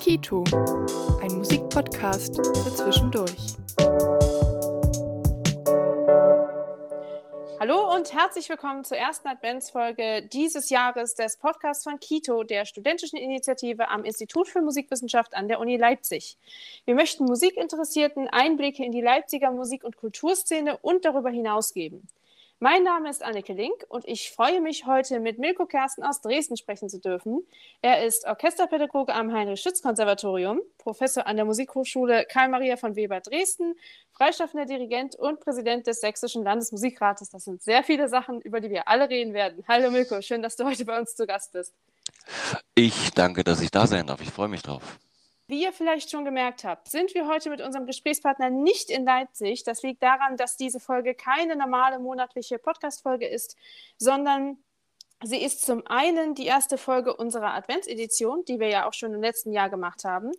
Kito, ein Musikpodcast für zwischendurch. Hallo und herzlich willkommen zur ersten Adventsfolge dieses Jahres des Podcasts von Kito, der studentischen Initiative am Institut für Musikwissenschaft an der Uni Leipzig. Wir möchten Musikinteressierten Einblicke in die Leipziger Musik- und Kulturszene und darüber hinaus geben. Mein Name ist Anneke Link und ich freue mich, heute mit Milko Kersten aus Dresden sprechen zu dürfen. Er ist Orchesterpädagoge am Heinrich-Schütz-Konservatorium, Professor an der Musikhochschule Karl-Maria von Weber Dresden, freischaffender Dirigent und Präsident des Sächsischen Landesmusikrates. Das sind sehr viele Sachen, über die wir alle reden werden. Hallo Milko, schön, dass du heute bei uns zu Gast bist. Ich danke, dass ich da sein darf. Ich freue mich drauf. Wie ihr vielleicht schon gemerkt habt, sind wir heute mit unserem Gesprächspartner nicht in Leipzig. Das liegt daran, dass diese Folge keine normale monatliche Podcast-Folge ist, sondern sie ist zum einen die erste Folge unserer Adventsedition, die wir ja auch schon im letzten Jahr gemacht haben.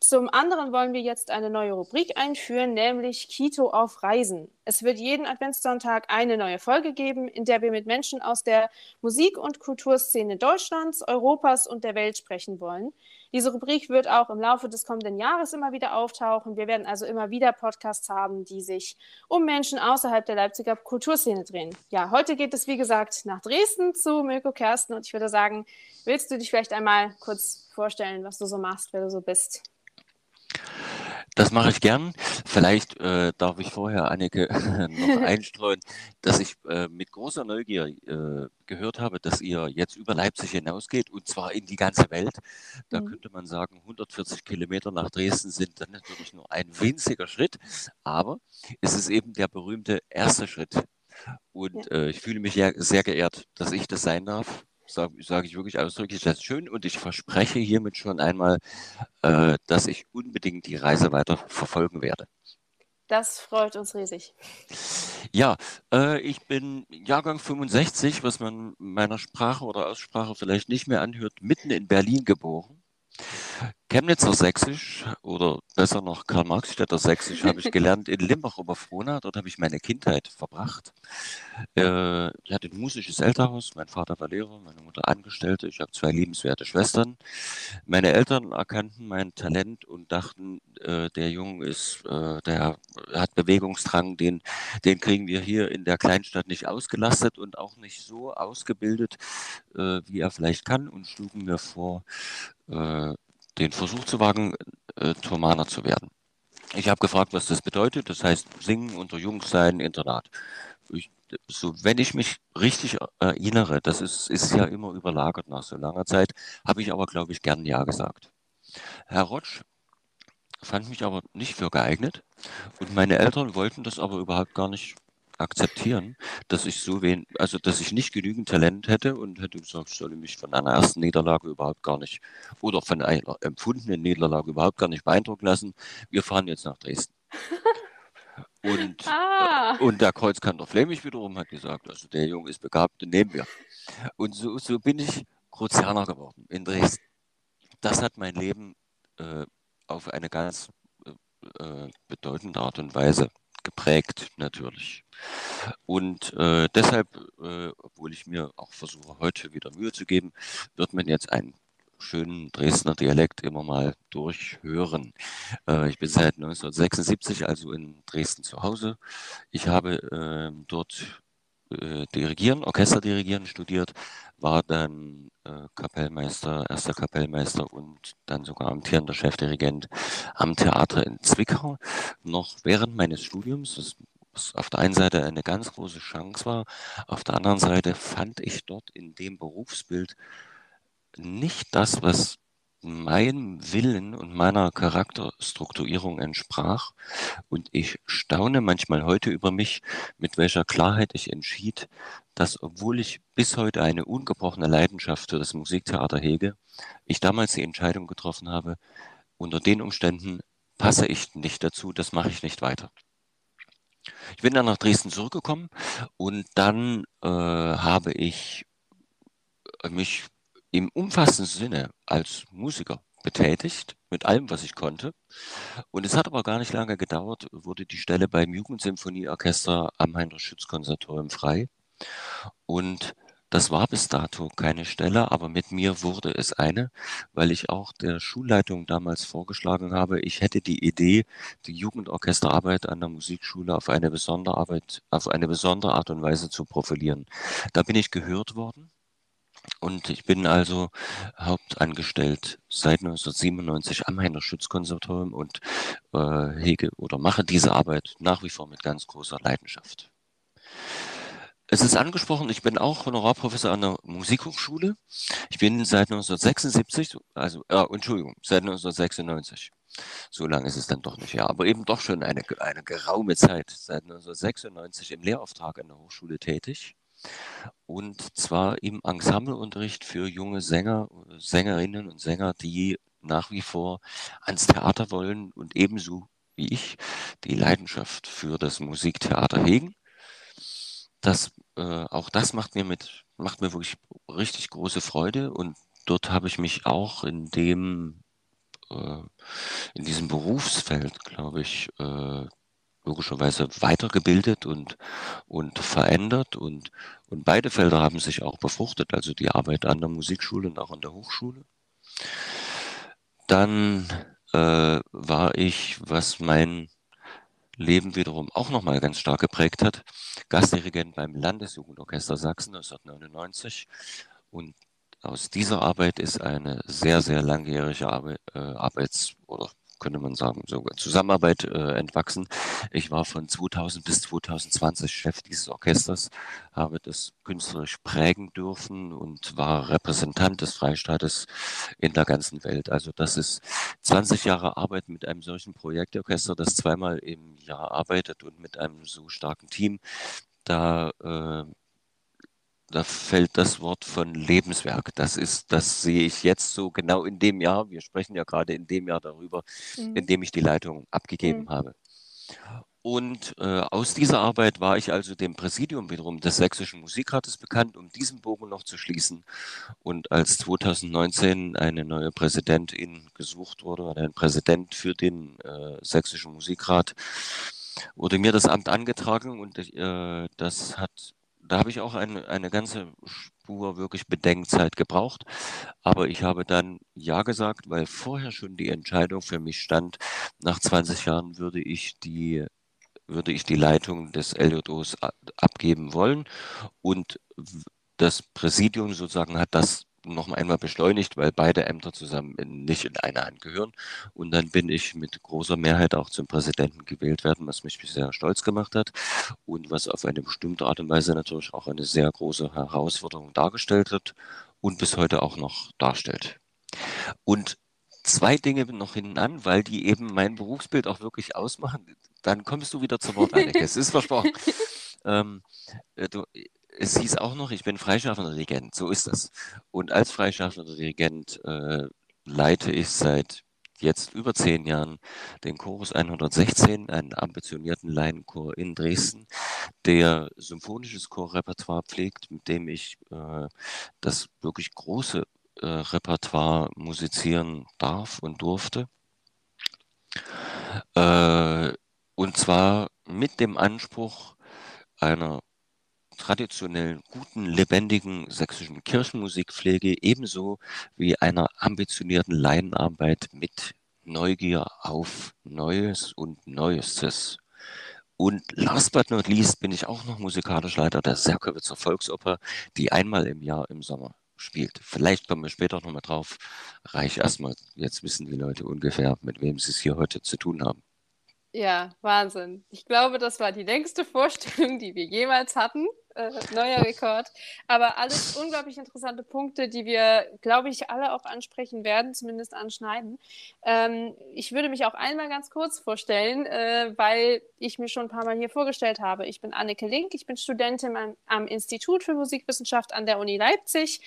Zum anderen wollen wir jetzt eine neue Rubrik einführen, nämlich Kito auf Reisen. Es wird jeden Adventssonntag eine neue Folge geben, in der wir mit Menschen aus der Musik- und Kulturszene Deutschlands, Europas und der Welt sprechen wollen. Diese Rubrik wird auch im Laufe des kommenden Jahres immer wieder auftauchen. Wir werden also immer wieder Podcasts haben, die sich um Menschen außerhalb der Leipziger Kulturszene drehen. Ja, heute geht es, wie gesagt, nach Dresden zu Milko Kersten und ich würde sagen, willst du dich vielleicht einmal kurz vorstellen, was du so machst, wer du so bist? Das mache ich gern. Vielleicht äh, darf ich vorher, Anneke, noch einstreuen, dass ich äh, mit großer Neugier äh, gehört habe, dass ihr jetzt über Leipzig hinausgeht und zwar in die ganze Welt. Da mhm. könnte man sagen, 140 Kilometer nach Dresden sind dann natürlich nur ein winziger Schritt, aber es ist eben der berühmte erste Schritt. Und ja. Äh, ich fühle mich sehr geehrt, dass ich das sein darf sage sag ich wirklich ausdrücklich, das ist schön und ich verspreche hiermit schon einmal, äh, dass ich unbedingt die Reise weiter verfolgen werde. Das freut uns riesig. Ja, äh, ich bin Jahrgang 65, was man meiner Sprache oder Aussprache vielleicht nicht mehr anhört, mitten in Berlin geboren. Chemnitzer Sächsisch oder besser noch Karl-Marx-Städter Sächsisch habe ich gelernt in Limbach ober Frohna. Dort habe ich meine Kindheit verbracht. Äh, ich hatte ein musisches Elternhaus. Mein Vater war Lehrer, meine Mutter Angestellte. Ich habe zwei liebenswerte Schwestern. Meine Eltern erkannten mein Talent und dachten, äh, der Junge ist, äh, der hat Bewegungsdrang, den, den kriegen wir hier in der Kleinstadt nicht ausgelastet und auch nicht so ausgebildet, äh, wie er vielleicht kann und schlugen mir vor, äh, den Versuch zu wagen, äh, Turmaner zu werden. Ich habe gefragt, was das bedeutet. Das heißt, singen unter Jungs sein, Internat. Ich, so, wenn ich mich richtig erinnere, das ist, ist ja immer überlagert nach so langer Zeit, habe ich aber, glaube ich, gern Ja gesagt. Herr Rotsch fand mich aber nicht für geeignet und meine Eltern wollten das aber überhaupt gar nicht akzeptieren, dass ich so wen, also dass ich nicht genügend Talent hätte und hätte gesagt, ich solle mich von einer ersten Niederlage überhaupt gar nicht oder von einer empfundenen Niederlage überhaupt gar nicht beeindrucken lassen. Wir fahren jetzt nach Dresden. Und, ah. und der Kreuzkanter Flemich wiederum hat gesagt, also der Junge ist begabt, den nehmen wir. Und so, so bin ich Kruzianer geworden in Dresden. Das hat mein Leben äh, auf eine ganz äh, äh bedeutende Art und Weise geprägt natürlich. Und äh, deshalb, äh, obwohl ich mir auch versuche, heute wieder Mühe zu geben, wird man jetzt einen schönen Dresdner Dialekt immer mal durchhören. Äh, ich bin seit 1976 also in Dresden zu Hause. Ich habe ähm, dort äh, Dirigieren, Orchesterdirigieren studiert, war dann äh, Kapellmeister, erster Kapellmeister und dann sogar amtierender Chefdirigent am Theater in Zwickau. Noch während meines Studiums, was auf der einen Seite eine ganz große Chance war, auf der anderen Seite fand ich dort in dem Berufsbild nicht das, was meinem Willen und meiner Charakterstrukturierung entsprach. Und ich staune manchmal heute über mich, mit welcher Klarheit ich entschied, dass obwohl ich bis heute eine ungebrochene Leidenschaft für das Musiktheater hege, ich damals die Entscheidung getroffen habe, unter den Umständen passe ich nicht dazu, das mache ich nicht weiter. Ich bin dann nach Dresden zurückgekommen und dann äh, habe ich mich im umfassenden Sinne als Musiker betätigt, mit allem, was ich konnte. Und es hat aber gar nicht lange gedauert, wurde die Stelle beim Jugendsymphonieorchester am Heinrich-Schütz-Konservatorium frei. Und das war bis dato keine Stelle, aber mit mir wurde es eine, weil ich auch der Schulleitung damals vorgeschlagen habe, ich hätte die Idee, die Jugendorchesterarbeit an der Musikschule auf eine besondere Arbeit, auf eine besondere Art und Weise zu profilieren. Da bin ich gehört worden. Und ich bin also hauptangestellt seit 1997 am Heiner Schutzkonservatorium und äh, hege oder mache diese Arbeit nach wie vor mit ganz großer Leidenschaft. Es ist angesprochen, ich bin auch Honorarprofessor an der Musikhochschule. Ich bin seit 1976, also, äh, Entschuldigung, seit 1996. So lange ist es dann doch nicht, ja, aber eben doch schon eine, eine geraume Zeit. Seit 1996 im Lehrauftrag an der Hochschule tätig. Und zwar im Ensembleunterricht für junge Sänger, Sängerinnen und Sänger, die nach wie vor ans Theater wollen und ebenso wie ich die Leidenschaft für das Musiktheater hegen. Das, äh, auch das macht mir mit, macht mir wirklich richtig große Freude und dort habe ich mich auch in dem, äh, in diesem Berufsfeld, glaube ich, äh, logischerweise weitergebildet und, und verändert und, und beide Felder haben sich auch befruchtet, also die Arbeit an der Musikschule und auch an der Hochschule. Dann äh, war ich, was mein Leben wiederum auch nochmal ganz stark geprägt hat. Gastdirigent beim Landesjugendorchester Sachsen 1999. Und aus dieser Arbeit ist eine sehr, sehr langjährige Arbeit, äh, Arbeits- oder könnte man sagen, sogar Zusammenarbeit äh, entwachsen. Ich war von 2000 bis 2020 Chef dieses Orchesters, habe das künstlerisch prägen dürfen und war Repräsentant des Freistaates in der ganzen Welt. Also das ist 20 Jahre Arbeit mit einem solchen Projektorchester, das zweimal im Jahr arbeitet und mit einem so starken Team. Da äh, da fällt das Wort von Lebenswerk. Das ist, das sehe ich jetzt so genau in dem Jahr. Wir sprechen ja gerade in dem Jahr darüber, mhm. in dem ich die Leitung abgegeben mhm. habe. Und äh, aus dieser Arbeit war ich also dem Präsidium wiederum des Sächsischen Musikrates bekannt, um diesen Bogen noch zu schließen. Und als 2019 eine neue Präsidentin gesucht wurde, oder ein Präsident für den äh, Sächsischen Musikrat, wurde mir das Amt angetragen und äh, das hat da habe ich auch eine, eine ganze Spur wirklich Bedenkzeit gebraucht. Aber ich habe dann Ja gesagt, weil vorher schon die Entscheidung für mich stand, nach 20 Jahren würde ich die, würde ich die Leitung des LJOs abgeben wollen. Und das Präsidium sozusagen hat das noch einmal beschleunigt, weil beide Ämter zusammen in, nicht in eine Hand gehören. Und dann bin ich mit großer Mehrheit auch zum Präsidenten gewählt werden, was mich sehr stolz gemacht hat und was auf eine bestimmte Art und Weise natürlich auch eine sehr große Herausforderung dargestellt hat und bis heute auch noch darstellt. Und zwei Dinge noch hinten an, weil die eben mein Berufsbild auch wirklich ausmachen. Dann kommst du wieder zu Wort, Anneke. Es ist versprochen. ähm, äh, du, es hieß auch noch, ich bin freischaffender Dirigent, so ist das. Und als freischaffender Dirigent äh, leite ich seit jetzt über zehn Jahren den Chorus 116, einen ambitionierten Laienchor in Dresden, der symphonisches Chorrepertoire pflegt, mit dem ich äh, das wirklich große äh, Repertoire musizieren darf und durfte. Äh, und zwar mit dem Anspruch einer traditionellen, guten, lebendigen sächsischen Kirchenmusikpflege ebenso wie einer ambitionierten Laienarbeit mit Neugier auf Neues und Neuestes. Und last but not least bin ich auch noch musikalisch Leiter der Serkowitzer Volksoper, die einmal im Jahr im Sommer spielt. Vielleicht kommen wir später nochmal drauf. Reich erstmal, jetzt wissen die Leute ungefähr, mit wem sie es hier heute zu tun haben. Ja, Wahnsinn. Ich glaube, das war die längste Vorstellung, die wir jemals hatten äh, neuer Rekord. Aber alles unglaublich interessante Punkte, die wir, glaube ich, alle auch ansprechen werden, zumindest anschneiden. Ähm, ich würde mich auch einmal ganz kurz vorstellen, äh, weil ich mir schon ein paar Mal hier vorgestellt habe. Ich bin Anneke Link, ich bin Studentin am, am Institut für Musikwissenschaft an der Uni Leipzig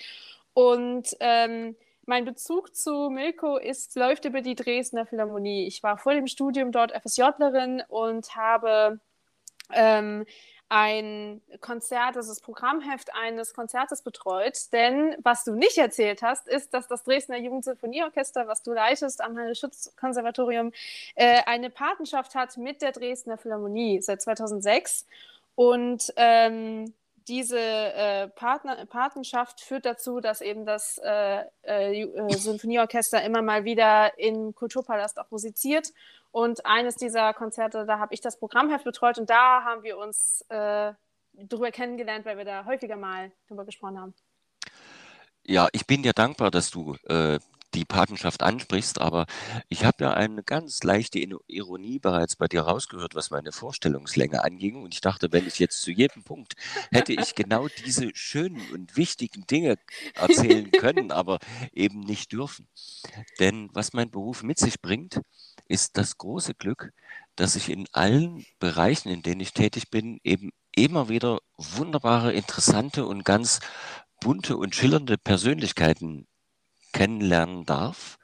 und ähm, mein Bezug zu Milko ist, läuft über die Dresdner Philharmonie. Ich war vor dem Studium dort FSJlerin und habe ähm, ein Konzert, das ist das Programmheft eines Konzertes betreut. Denn was du nicht erzählt hast, ist, dass das Dresdner Jugendsinfonieorchester, was du leitest am Heinrich-Schütz-Konservatorium, äh, eine Patenschaft hat mit der Dresdner Philharmonie seit 2006. Und ähm, diese äh, Partner, Patenschaft führt dazu, dass eben das äh, äh, äh, Symphonieorchester immer mal wieder im Kulturpalast auch musiziert. Und eines dieser Konzerte, da habe ich das Programmheft betreut und da haben wir uns äh, drüber kennengelernt, weil wir da häufiger mal drüber gesprochen haben. Ja, ich bin dir dankbar, dass du äh, die Patenschaft ansprichst, aber ich habe ja eine ganz leichte Ironie bereits bei dir rausgehört, was meine Vorstellungslänge anging. Und ich dachte, wenn ich jetzt zu jedem Punkt hätte ich genau diese schönen und wichtigen Dinge erzählen können, aber eben nicht dürfen. Denn was mein Beruf mit sich bringt, ist das große Glück, dass ich in allen Bereichen, in denen ich tätig bin, eben immer wieder wunderbare, interessante und ganz bunte und schillernde Persönlichkeiten kennenlernen darf.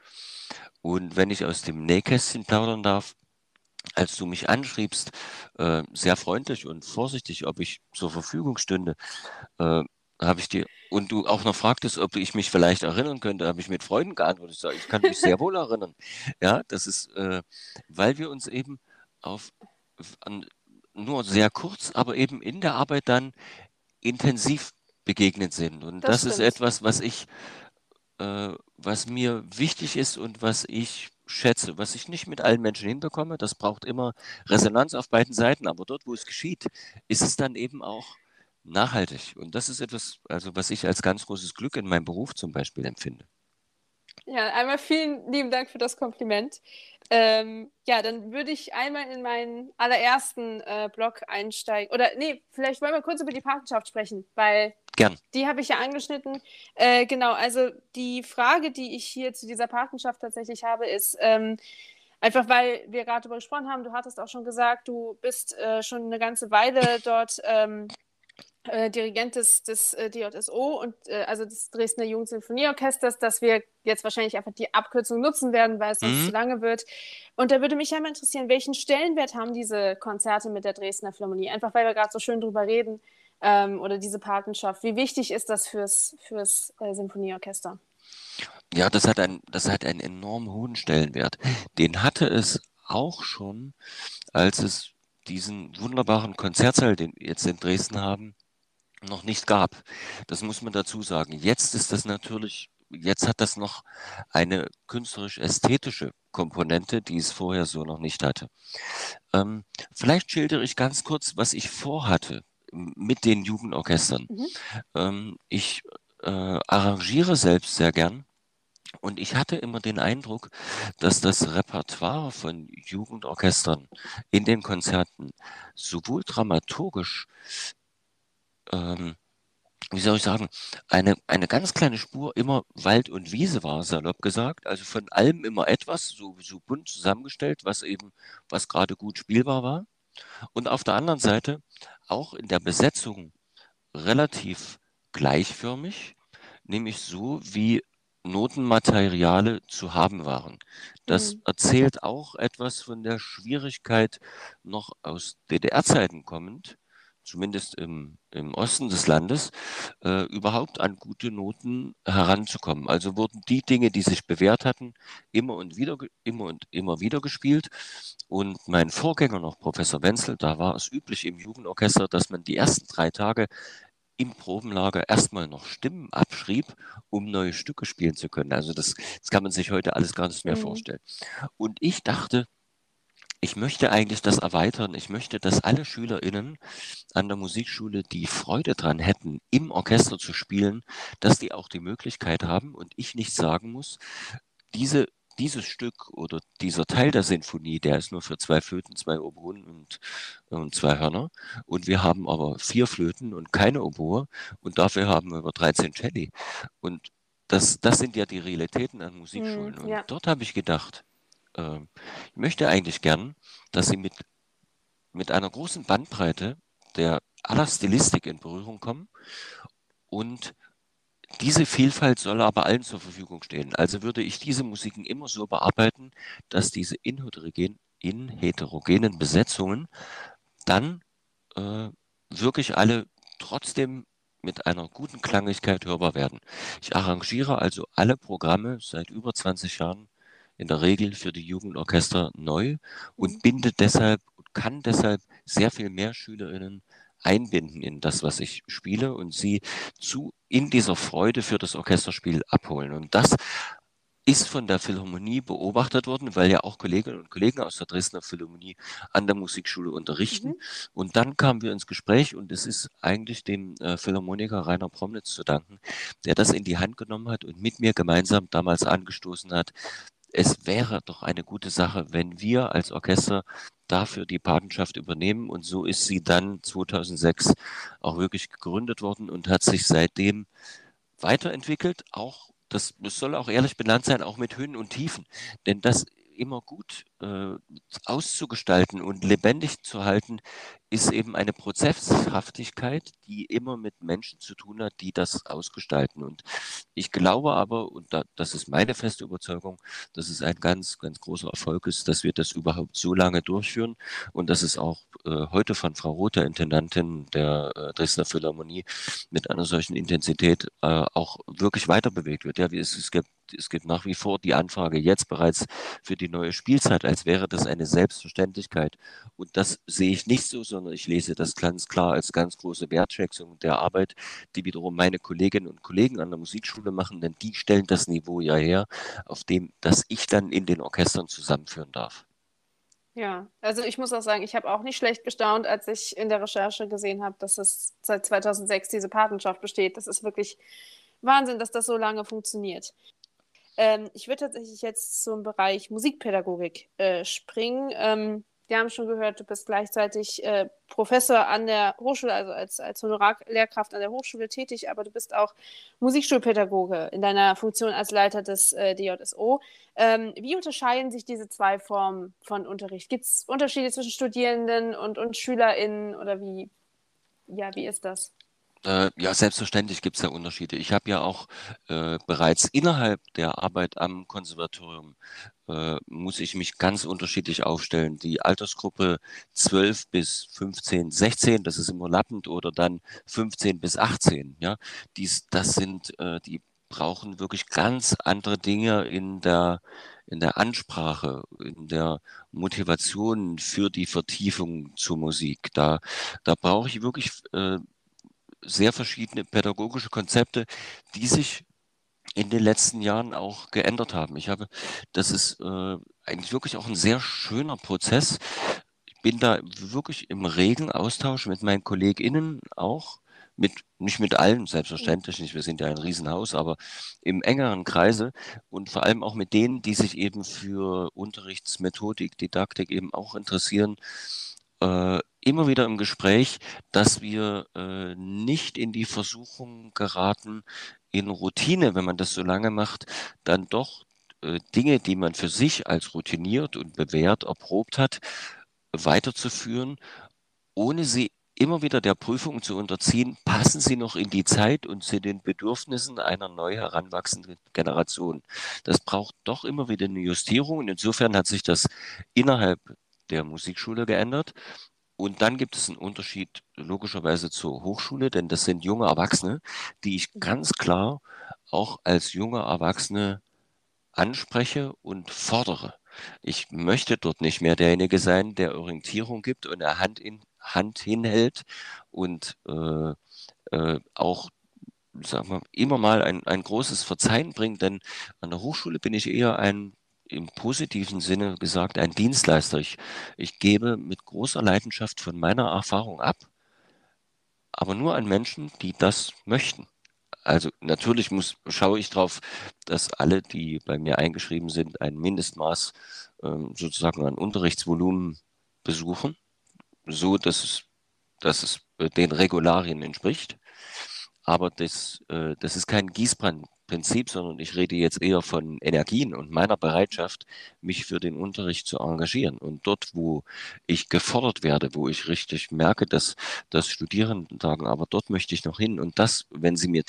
Und wenn ich aus dem Nähkästchen plaudern darf, als du mich anschriebst, äh, sehr freundlich und vorsichtig, ob ich zur Verfügung stünde, äh, habe ich dir, und du auch noch fragtest, ob ich mich vielleicht erinnern könnte, habe ich mit Freunden geantwortet. Ich sage, ich kann mich sehr wohl erinnern. Ja, das ist, äh, weil wir uns eben auf an, nur sehr kurz, aber eben in der Arbeit dann intensiv begegnet sind. Und das, das ist etwas, was ich äh, was mir wichtig ist und was ich schätze, was ich nicht mit allen Menschen hinbekomme. Das braucht immer Resonanz auf beiden Seiten, aber dort, wo es geschieht, ist es dann eben auch nachhaltig. Und das ist etwas, also was ich als ganz großes Glück in meinem Beruf zum Beispiel empfinde. Ja, einmal vielen lieben Dank für das Kompliment. Ähm, ja, dann würde ich einmal in meinen allerersten äh, Blog einsteigen. Oder nee, vielleicht wollen wir kurz über die Partnerschaft sprechen, weil Gern. die habe ich ja angeschnitten. Äh, genau, also die Frage, die ich hier zu dieser Partnerschaft tatsächlich habe, ist ähm, einfach, weil wir gerade darüber gesprochen haben, du hattest auch schon gesagt, du bist äh, schon eine ganze Weile dort. Ähm, äh, Dirigent des, des äh, DJSO und äh, also des Dresdner Jugendsinfonieorchesters, dass wir jetzt wahrscheinlich einfach die Abkürzung nutzen werden, weil es sonst mhm. zu lange wird. Und da würde mich ja mal interessieren, welchen Stellenwert haben diese Konzerte mit der Dresdner Philharmonie? Einfach weil wir gerade so schön drüber reden ähm, oder diese Patenschaft. Wie wichtig ist das fürs, fürs äh, Sinfonieorchester? Ja, das hat, ein, das hat einen enorm hohen Stellenwert. Den hatte es auch schon, als es diesen wunderbaren Konzertsaal, den wir jetzt in Dresden haben, noch nicht gab. Das muss man dazu sagen. Jetzt ist das natürlich, jetzt hat das noch eine künstlerisch-ästhetische Komponente, die es vorher so noch nicht hatte. Ähm, vielleicht schildere ich ganz kurz, was ich vorhatte mit den Jugendorchestern. Mhm. Ähm, ich äh, arrangiere selbst sehr gern. Und ich hatte immer den Eindruck, dass das Repertoire von Jugendorchestern in den Konzerten sowohl dramaturgisch ähm, wie soll ich sagen, eine, eine ganz kleine Spur immer Wald und Wiese war, salopp gesagt. Also von allem immer etwas, so, so bunt zusammengestellt, was eben, was gerade gut spielbar war. Und auf der anderen Seite auch in der Besetzung relativ gleichförmig, nämlich so, wie Notenmateriale zu haben waren. Das mhm. erzählt auch etwas von der Schwierigkeit, noch aus DDR-Zeiten kommend, zumindest im, im Osten des Landes, äh, überhaupt an gute Noten heranzukommen. Also wurden die Dinge, die sich bewährt hatten, immer und wieder, immer und immer wieder gespielt. Und mein Vorgänger noch, Professor Wenzel, da war es üblich im Jugendorchester, dass man die ersten drei Tage im Probenlager erstmal noch Stimmen abschrieb, um neue Stücke spielen zu können. Also das, das kann man sich heute alles gar nicht mehr mhm. vorstellen. Und ich dachte, ich möchte eigentlich das erweitern. Ich möchte, dass alle SchülerInnen an der Musikschule, die Freude dran hätten, im Orchester zu spielen, dass die auch die Möglichkeit haben und ich nicht sagen muss, diese dieses Stück oder dieser Teil der Sinfonie, der ist nur für zwei Flöten, zwei Oboen und, und zwei Hörner. Und wir haben aber vier Flöten und keine Oboe und dafür haben wir über 13 Celli. Und das, das sind ja die Realitäten an Musikschulen. Mm, ja. Und dort habe ich gedacht, äh, ich möchte eigentlich gern, dass sie mit, mit einer großen Bandbreite der aller Stilistik in Berührung kommen und diese Vielfalt soll aber allen zur Verfügung stehen. Also würde ich diese Musiken immer so bearbeiten, dass diese in, heterogen, in heterogenen Besetzungen dann äh, wirklich alle trotzdem mit einer guten Klangigkeit hörbar werden. Ich arrangiere also alle Programme seit über 20 Jahren in der Regel für die Jugendorchester neu und mhm. binde deshalb, kann deshalb sehr viel mehr SchülerInnen einbinden in das, was ich spiele und sie zu in dieser Freude für das Orchesterspiel abholen. Und das ist von der Philharmonie beobachtet worden, weil ja auch Kolleginnen und Kollegen aus der Dresdner Philharmonie an der Musikschule unterrichten. Mhm. Und dann kamen wir ins Gespräch und es ist eigentlich dem äh, Philharmoniker Rainer Promnitz zu danken, der das in die Hand genommen hat und mit mir gemeinsam damals angestoßen hat. Es wäre doch eine gute Sache, wenn wir als Orchester dafür die Patenschaft übernehmen. Und so ist sie dann 2006 auch wirklich gegründet worden und hat sich seitdem weiterentwickelt, auch das, das soll auch ehrlich benannt sein, auch mit Höhen und Tiefen. Denn das immer gut äh, auszugestalten und lebendig zu halten, ist eben eine Prozesshaftigkeit, die immer mit Menschen zu tun hat, die das ausgestalten. Und ich glaube aber, und da, das ist meine feste Überzeugung, dass es ein ganz, ganz großer Erfolg ist, dass wir das überhaupt so lange durchführen und dass es auch äh, heute von Frau Rother, Intendantin der äh, Dresdner Philharmonie, mit einer solchen Intensität äh, auch wirklich weiter bewegt wird. Ja, es, es gibt es gibt nach wie vor die Anfrage jetzt bereits für die neue Spielzeit, als wäre das eine Selbstverständlichkeit. Und das sehe ich nicht so, sondern ich lese das ganz klar als ganz große Wertschätzung der Arbeit, die wiederum meine Kolleginnen und Kollegen an der Musikschule machen, denn die stellen das Niveau ja her, auf dem das ich dann in den Orchestern zusammenführen darf. Ja, also ich muss auch sagen, ich habe auch nicht schlecht gestaunt, als ich in der Recherche gesehen habe, dass es seit 2006 diese Patenschaft besteht. Das ist wirklich Wahnsinn, dass das so lange funktioniert. Ähm, ich würde tatsächlich jetzt zum Bereich Musikpädagogik äh, springen. Ähm, wir haben schon gehört, du bist gleichzeitig äh, Professor an der Hochschule, also als, als Honorarlehrkraft an der Hochschule tätig, aber du bist auch Musikschulpädagoge in deiner Funktion als Leiter des äh, DJSO. Ähm, wie unterscheiden sich diese zwei Formen von Unterricht? Gibt es Unterschiede zwischen Studierenden und, und SchülerInnen oder wie, ja, wie ist das? Äh, ja, selbstverständlich gibt es da Unterschiede. Ich habe ja auch äh, bereits innerhalb der Arbeit am Konservatorium äh, muss ich mich ganz unterschiedlich aufstellen. Die Altersgruppe 12 bis 15, 16, das ist immer lappend, oder dann 15 bis 18. Ja, dies, das sind, äh, die brauchen wirklich ganz andere Dinge in der in der Ansprache, in der Motivation für die Vertiefung zur Musik. Da, da brauche ich wirklich äh, sehr verschiedene pädagogische Konzepte, die sich in den letzten Jahren auch geändert haben. Ich habe, das ist äh, eigentlich wirklich auch ein sehr schöner Prozess. Ich bin da wirklich im regen Austausch mit meinen KollegInnen auch, mit, nicht mit allen, selbstverständlich nicht, wir sind ja ein Riesenhaus, aber im engeren Kreise und vor allem auch mit denen, die sich eben für Unterrichtsmethodik, Didaktik eben auch interessieren, äh, immer wieder im Gespräch, dass wir äh, nicht in die Versuchung geraten, in Routine, wenn man das so lange macht, dann doch äh, Dinge, die man für sich als routiniert und bewährt erprobt hat, weiterzuführen, ohne sie immer wieder der Prüfung zu unterziehen, passen sie noch in die Zeit und zu den Bedürfnissen einer neu heranwachsenden Generation. Das braucht doch immer wieder eine Justierung und insofern hat sich das innerhalb der Musikschule geändert. Und dann gibt es einen Unterschied logischerweise zur Hochschule, denn das sind junge Erwachsene, die ich ganz klar auch als junge Erwachsene anspreche und fordere. Ich möchte dort nicht mehr derjenige sein, der Orientierung gibt und eine Hand in Hand hinhält und äh, äh, auch sagen wir, immer mal ein, ein großes Verzeihen bringt, denn an der Hochschule bin ich eher ein im positiven Sinne gesagt ein Dienstleister. Ich, ich gebe mit großer Leidenschaft von meiner Erfahrung ab, aber nur an Menschen, die das möchten. Also natürlich muss, schaue ich darauf, dass alle, die bei mir eingeschrieben sind, ein Mindestmaß ähm, sozusagen an Unterrichtsvolumen besuchen, so dass es, dass es äh, den Regularien entspricht. Aber das, äh, das ist kein Gießbrand, Prinzip, sondern ich rede jetzt eher von Energien und meiner Bereitschaft, mich für den Unterricht zu engagieren. Und dort, wo ich gefordert werde, wo ich richtig merke, dass das Studierenden sagen, aber dort möchte ich noch hin. Und das, wenn Sie mir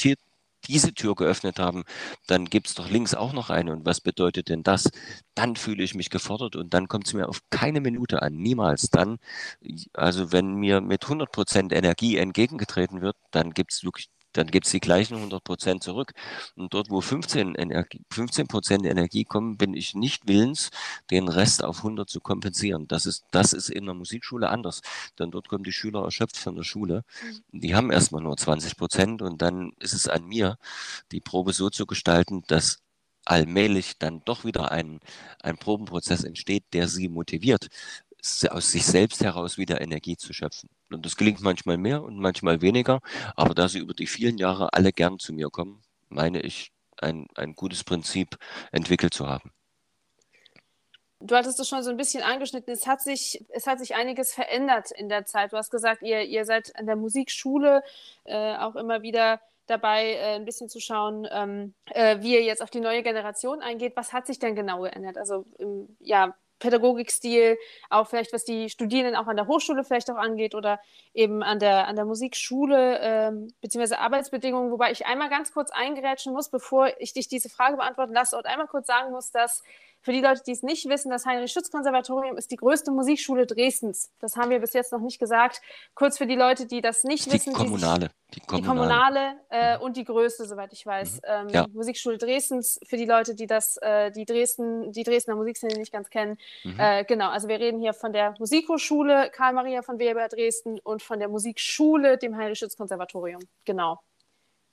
diese Tür geöffnet haben, dann gibt es doch links auch noch eine. Und was bedeutet denn das? Dann fühle ich mich gefordert und dann kommt es mir auf keine Minute an, niemals. Dann, also wenn mir mit 100% Energie entgegengetreten wird, dann gibt es wirklich dann gibt es die gleichen 100 Prozent zurück. Und dort, wo 15 Energie, 15 Prozent Energie kommen, bin ich nicht willens, den Rest auf 100 zu kompensieren. Das ist, das ist in der Musikschule anders. Denn dort kommen die Schüler erschöpft von der Schule. Mhm. Die haben erstmal nur 20 Prozent und dann ist es an mir, die Probe so zu gestalten, dass allmählich dann doch wieder ein, ein Probenprozess entsteht, der sie motiviert, aus sich selbst heraus wieder Energie zu schöpfen. Und das gelingt manchmal mehr und manchmal weniger, aber da sie über die vielen Jahre alle gern zu mir kommen, meine ich, ein, ein gutes Prinzip entwickelt zu haben. Du hattest es schon so ein bisschen angeschnitten. Es hat sich, es hat sich einiges verändert in der Zeit. Du hast gesagt, ihr, ihr seid an der Musikschule äh, auch immer wieder dabei, äh, ein bisschen zu schauen, ähm, äh, wie ihr jetzt auf die neue Generation eingeht. Was hat sich denn genau geändert? Also im, ja, Pädagogikstil, auch vielleicht was die Studierenden auch an der Hochschule vielleicht auch angeht oder eben an der, an der Musikschule ähm, beziehungsweise Arbeitsbedingungen, wobei ich einmal ganz kurz eingerätschen muss, bevor ich dich diese Frage beantworten lasse und einmal kurz sagen muss, dass für die Leute, die es nicht wissen, das Heinrich-Schütz-Konservatorium ist die größte Musikschule Dresdens. Das haben wir bis jetzt noch nicht gesagt. Kurz für die Leute, die das nicht die wissen. Kommunale. Die Kommunale. Die Kommunale äh, mhm. und die größte, soweit ich weiß. Mhm. Ähm, ja. Musikschule Dresdens, für die Leute, die das, äh, die Dresden, die Dresdner Musikszene nicht ganz kennen. Mhm. Äh, genau, also wir reden hier von der Musikhochschule Karl Maria von Weber Dresden und von der Musikschule, dem Heinrich-Schütz-Konservatorium. Genau.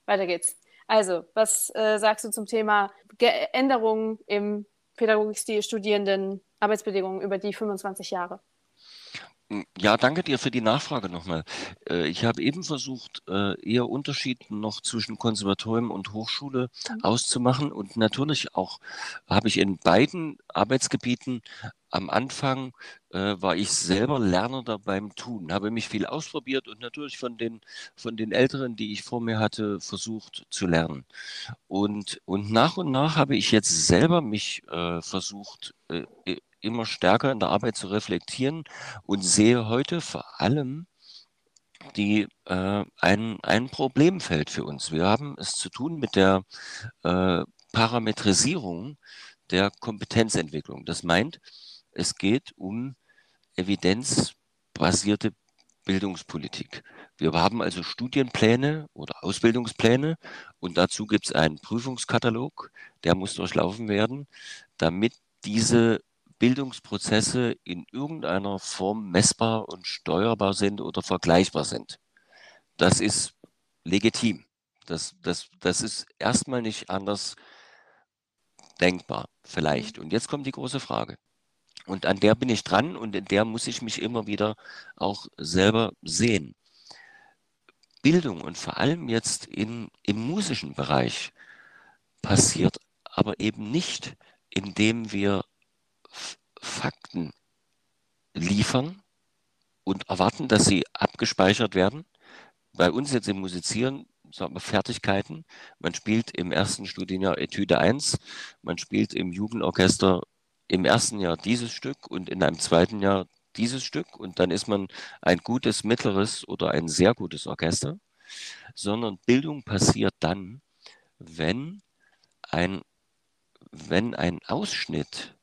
Weiter geht's. Also, was äh, sagst du zum Thema Ge Änderungen im Pädagogikstil Studierenden Arbeitsbedingungen über die 25 Jahre. Ja, danke dir für die Nachfrage nochmal. Äh, ich habe eben versucht, äh, eher Unterschied noch zwischen Konservatorium und Hochschule mhm. auszumachen. Und natürlich auch habe ich in beiden Arbeitsgebieten am Anfang äh, war ich selber Lernender beim Tun, habe mich viel ausprobiert und natürlich von den, von den Älteren, die ich vor mir hatte, versucht zu lernen. Und, und nach und nach habe ich jetzt selber mich äh, versucht, äh, immer stärker in der Arbeit zu reflektieren und sehe heute vor allem die äh, ein, ein Problemfeld für uns. Wir haben es zu tun mit der äh, Parametrisierung der Kompetenzentwicklung. Das meint, es geht um evidenzbasierte Bildungspolitik. Wir haben also Studienpläne oder Ausbildungspläne und dazu gibt es einen Prüfungskatalog, der muss durchlaufen werden, damit diese Bildungsprozesse in irgendeiner Form messbar und steuerbar sind oder vergleichbar sind. Das ist legitim. Das, das, das ist erstmal nicht anders denkbar, vielleicht. Und jetzt kommt die große Frage. Und an der bin ich dran und in der muss ich mich immer wieder auch selber sehen. Bildung und vor allem jetzt in, im musischen Bereich passiert aber eben nicht, indem wir Fakten liefern und erwarten, dass sie abgespeichert werden. Bei uns jetzt im Musizieren sagen wir Fertigkeiten. Man spielt im ersten Studienjahr Etüde 1, man spielt im Jugendorchester im ersten Jahr dieses Stück und in einem zweiten Jahr dieses Stück und dann ist man ein gutes, mittleres oder ein sehr gutes Orchester, sondern Bildung passiert dann, wenn ein, wenn ein Ausschnitt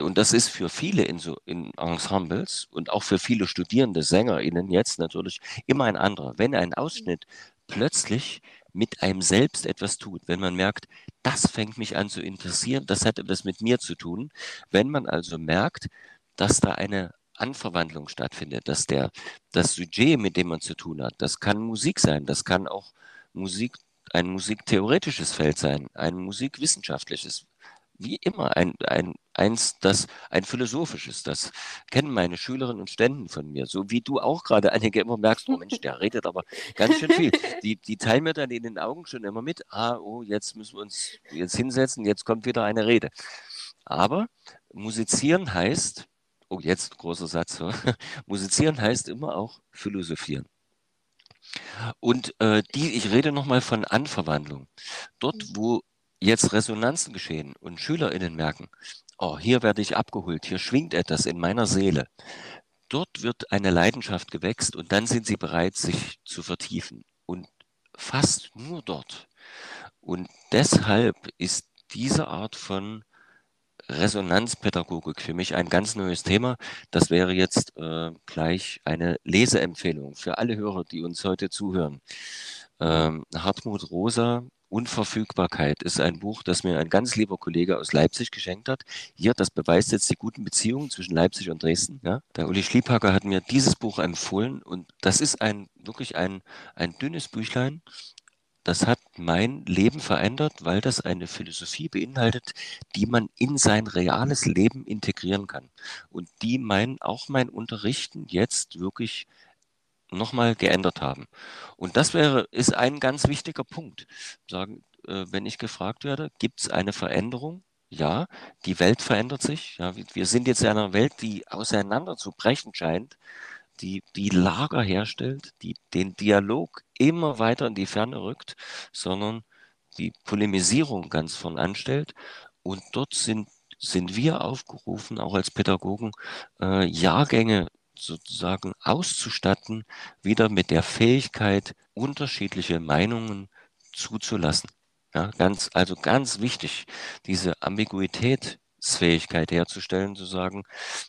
und das ist für viele in so in Ensembles und auch für viele studierende SängerInnen jetzt natürlich immer ein anderer. Wenn ein Ausschnitt plötzlich mit einem selbst etwas tut, wenn man merkt, das fängt mich an zu interessieren, das hat etwas mit mir zu tun, wenn man also merkt, dass da eine Anverwandlung stattfindet, dass der, das Sujet, mit dem man zu tun hat, das kann Musik sein, das kann auch Musik, ein musiktheoretisches Feld sein, ein musikwissenschaftliches wie immer ein, ein, eins, das ein philosophisches, das kennen meine Schülerinnen und Ständen von mir, so wie du auch gerade einige immer merkst, oh Mensch, der redet aber ganz schön viel. Die, die teilen mir dann in den Augen schon immer mit, ah, oh, jetzt müssen wir uns jetzt hinsetzen, jetzt kommt wieder eine Rede. Aber musizieren heißt, oh, jetzt großer Satz, musizieren heißt immer auch philosophieren. Und äh, die, ich rede nochmal von Anverwandlung. Dort, wo jetzt Resonanzen geschehen und SchülerInnen merken, oh, hier werde ich abgeholt, hier schwingt etwas in meiner Seele. Dort wird eine Leidenschaft gewächst und dann sind sie bereit, sich zu vertiefen. Und fast nur dort. Und deshalb ist diese Art von Resonanzpädagogik für mich ein ganz neues Thema. Das wäre jetzt äh, gleich eine Leseempfehlung für alle Hörer, die uns heute zuhören. Ähm, Hartmut Rosa, Unverfügbarkeit ist ein Buch, das mir ein ganz lieber Kollege aus Leipzig geschenkt hat. Hier, das beweist jetzt die guten Beziehungen zwischen Leipzig und Dresden. Ja? Der Uli Schliepacker hat mir dieses Buch empfohlen und das ist ein wirklich ein, ein dünnes Büchlein. Das hat mein Leben verändert, weil das eine Philosophie beinhaltet, die man in sein reales Leben integrieren kann und die mein, auch mein Unterrichten jetzt wirklich nochmal geändert haben. Und das wäre, ist ein ganz wichtiger Punkt. Sagen, äh, wenn ich gefragt werde, gibt es eine Veränderung? Ja, die Welt verändert sich. Ja, wir sind jetzt in einer Welt, die auseinander zu brechen scheint, die, die Lager herstellt, die den Dialog immer weiter in die Ferne rückt, sondern die Polemisierung ganz von anstellt. Und dort sind, sind wir aufgerufen, auch als Pädagogen, äh, Jahrgänge sozusagen auszustatten, wieder mit der Fähigkeit, unterschiedliche Meinungen zuzulassen. Ja, ganz, also ganz wichtig, diese Ambiguität Fähigkeit herzustellen, zu sagen,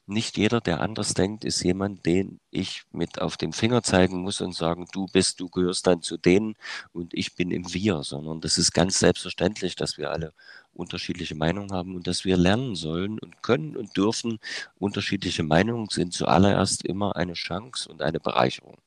nicht jeder, der anders denkt, ist jemand, den ich mit auf den Finger zeigen muss und sagen, du bist, du gehörst dann zu denen und ich bin im Wir, sondern das ist ganz selbstverständlich, dass wir alle unterschiedliche Meinungen haben und dass wir lernen sollen und können und dürfen. Unterschiedliche Meinungen sind zuallererst immer eine Chance und eine Bereicherung.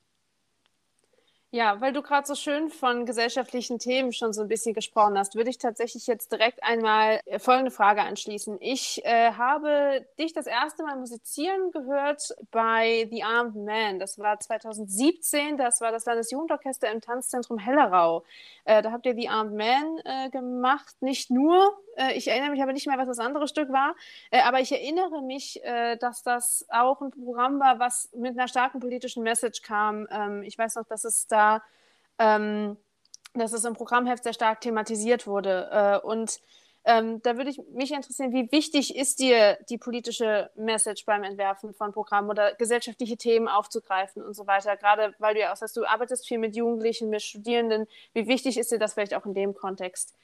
Ja, weil du gerade so schön von gesellschaftlichen Themen schon so ein bisschen gesprochen hast, würde ich tatsächlich jetzt direkt einmal äh, folgende Frage anschließen. Ich äh, habe dich das erste Mal musizieren gehört bei The Armed Man. Das war 2017, das war das Landesjugendorchester im Tanzzentrum Hellerau. Äh, da habt ihr The Armed Man äh, gemacht, nicht nur äh, ich erinnere mich aber nicht mehr, was das andere Stück war. Äh, aber ich erinnere mich, dass das auch ein Programm war, was mit einer starken politischen Message kam. Ähm, ich weiß noch, dass es da, ähm, dass es im Programmheft sehr stark thematisiert wurde. und ähm, da würde ich mich interessieren, wie wichtig ist dir die politische Message beim Entwerfen von Programmen oder gesellschaftliche Themen aufzugreifen und so weiter? Gerade weil du ja auch sagst, du arbeitest viel mit Jugendlichen, mit Studierenden. Wie wichtig ist dir das vielleicht auch in dem Kontext?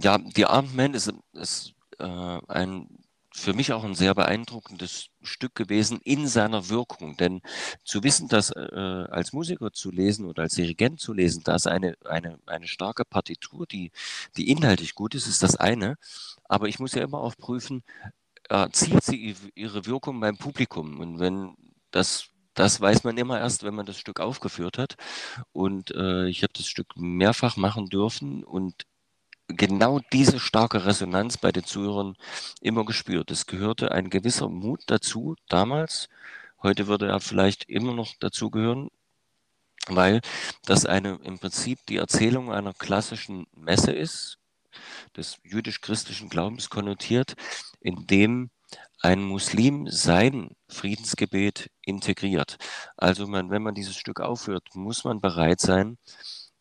Ja, die Armed Man ist, ist äh, ein für mich auch ein sehr beeindruckendes Stück gewesen in seiner Wirkung. Denn zu wissen, dass äh, als Musiker zu lesen oder als Dirigent zu lesen, da ist eine, eine, eine starke Partitur, die, die inhaltlich gut ist, ist das eine. Aber ich muss ja immer auch prüfen, erzielt sie ihre Wirkung beim Publikum. Und wenn das das weiß man immer erst, wenn man das Stück aufgeführt hat. Und äh, ich habe das Stück mehrfach machen dürfen und genau diese starke Resonanz bei den Zuhörern immer gespürt. Es gehörte ein gewisser Mut dazu damals. Heute würde er vielleicht immer noch dazugehören, weil das eine im Prinzip die Erzählung einer klassischen Messe ist, des jüdisch-christlichen Glaubens konnotiert, in dem ein Muslim sein Friedensgebet integriert. Also man, wenn man dieses Stück aufhört, muss man bereit sein,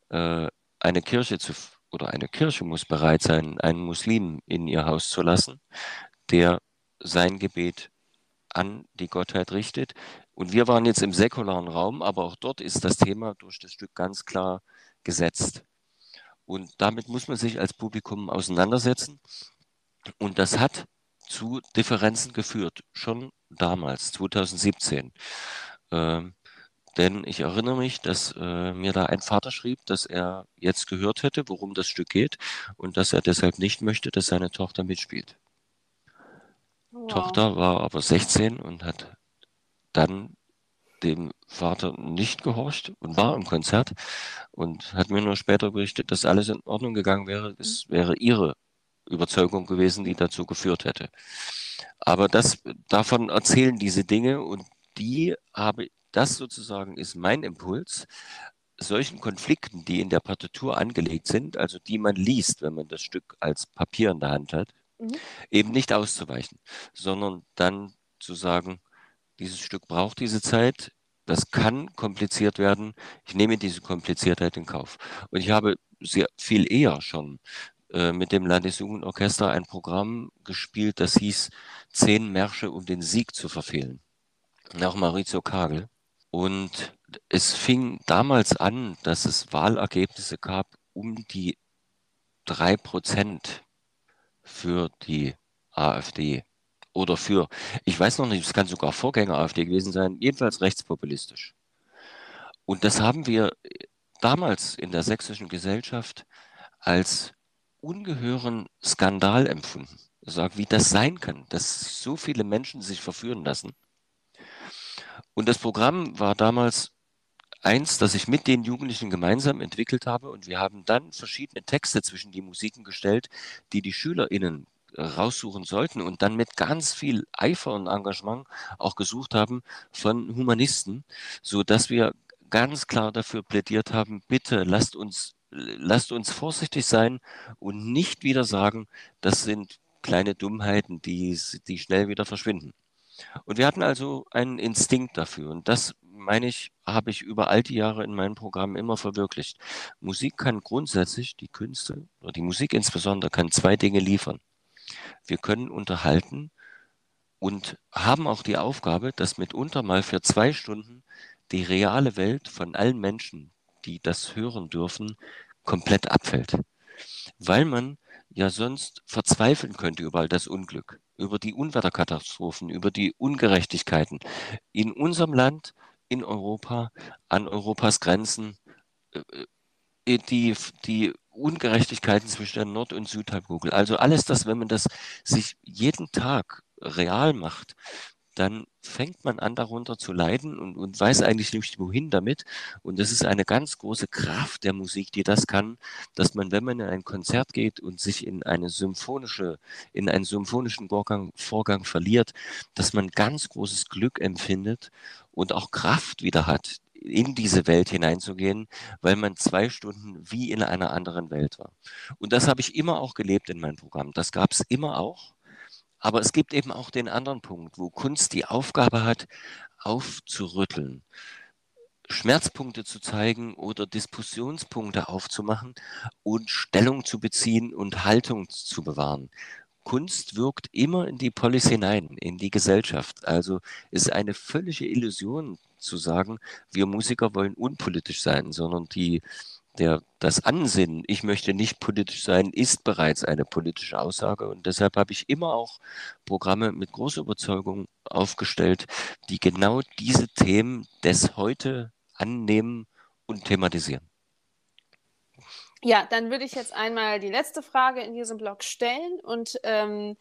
äh, eine Kirche zu oder eine Kirche muss bereit sein, einen Muslim in ihr Haus zu lassen, der sein Gebet an die Gottheit richtet. Und wir waren jetzt im säkularen Raum, aber auch dort ist das Thema durch das Stück ganz klar gesetzt. Und damit muss man sich als Publikum auseinandersetzen. Und das hat zu Differenzen geführt, schon damals, 2017. Ähm, denn ich erinnere mich, dass äh, mir da ein Vater schrieb, dass er jetzt gehört hätte, worum das Stück geht und dass er deshalb nicht möchte, dass seine Tochter mitspielt. Wow. Tochter war aber 16 und hat dann dem Vater nicht gehorcht und war im Konzert und hat mir nur später berichtet, dass alles in Ordnung gegangen wäre. Es mhm. wäre ihre Überzeugung gewesen, die dazu geführt hätte. Aber das, davon erzählen diese Dinge und die habe das sozusagen ist mein Impuls, solchen Konflikten, die in der Partitur angelegt sind, also die man liest, wenn man das Stück als Papier in der Hand hat, mhm. eben nicht auszuweichen, sondern dann zu sagen, dieses Stück braucht diese Zeit, das kann kompliziert werden, ich nehme diese Kompliziertheit in Kauf. Und ich habe sehr viel eher schon äh, mit dem Landesjugendorchester ein Programm gespielt, das hieß Zehn Märsche, um den Sieg zu verfehlen, nach Maurizio Kagel. Und es fing damals an, dass es Wahlergebnisse gab um die drei Prozent für die AfD oder für, ich weiß noch nicht, es kann sogar Vorgänger AfD gewesen sein, jedenfalls rechtspopulistisch. Und das haben wir damals in der sächsischen Gesellschaft als ungehören Skandal empfunden. Sag, wie das sein kann, dass so viele Menschen sich verführen lassen. Und das Programm war damals eins, das ich mit den Jugendlichen gemeinsam entwickelt habe. Und wir haben dann verschiedene Texte zwischen die Musiken gestellt, die die SchülerInnen raussuchen sollten und dann mit ganz viel Eifer und Engagement auch gesucht haben von Humanisten, so dass wir ganz klar dafür plädiert haben, bitte lasst uns, lasst uns vorsichtig sein und nicht wieder sagen, das sind kleine Dummheiten, die, die schnell wieder verschwinden. Und wir hatten also einen Instinkt dafür. Und das, meine ich, habe ich über all die Jahre in meinem Programm immer verwirklicht. Musik kann grundsätzlich, die Künste oder die Musik insbesondere, kann zwei Dinge liefern. Wir können unterhalten und haben auch die Aufgabe, dass mitunter mal für zwei Stunden die reale Welt von allen Menschen, die das hören dürfen, komplett abfällt. Weil man ja sonst verzweifeln könnte über all das Unglück, über die Unwetterkatastrophen, über die Ungerechtigkeiten in unserem Land, in Europa, an Europas Grenzen, äh, äh, die, die Ungerechtigkeiten zwischen der Nord- und Südhalbkugel. Also alles das, wenn man das sich jeden Tag real macht, dann fängt man an, darunter zu leiden und, und weiß eigentlich nicht, wohin damit. Und das ist eine ganz große Kraft der Musik, die das kann, dass man, wenn man in ein Konzert geht und sich in eine symphonische, in einen symphonischen Vorgang, Vorgang verliert, dass man ganz großes Glück empfindet und auch Kraft wieder hat, in diese Welt hineinzugehen, weil man zwei Stunden wie in einer anderen Welt war. Und das habe ich immer auch gelebt in meinem Programm. Das gab es immer auch. Aber es gibt eben auch den anderen Punkt, wo Kunst die Aufgabe hat, aufzurütteln, Schmerzpunkte zu zeigen oder Diskussionspunkte aufzumachen und Stellung zu beziehen und Haltung zu bewahren. Kunst wirkt immer in die Polis hinein, in die Gesellschaft. Also ist eine völlige Illusion zu sagen, wir Musiker wollen unpolitisch sein, sondern die der, das Ansinnen, ich möchte nicht politisch sein, ist bereits eine politische Aussage. Und deshalb habe ich immer auch Programme mit großer Überzeugung aufgestellt, die genau diese Themen des Heute annehmen und thematisieren. Ja, dann würde ich jetzt einmal die letzte Frage in diesem Blog stellen und ähm,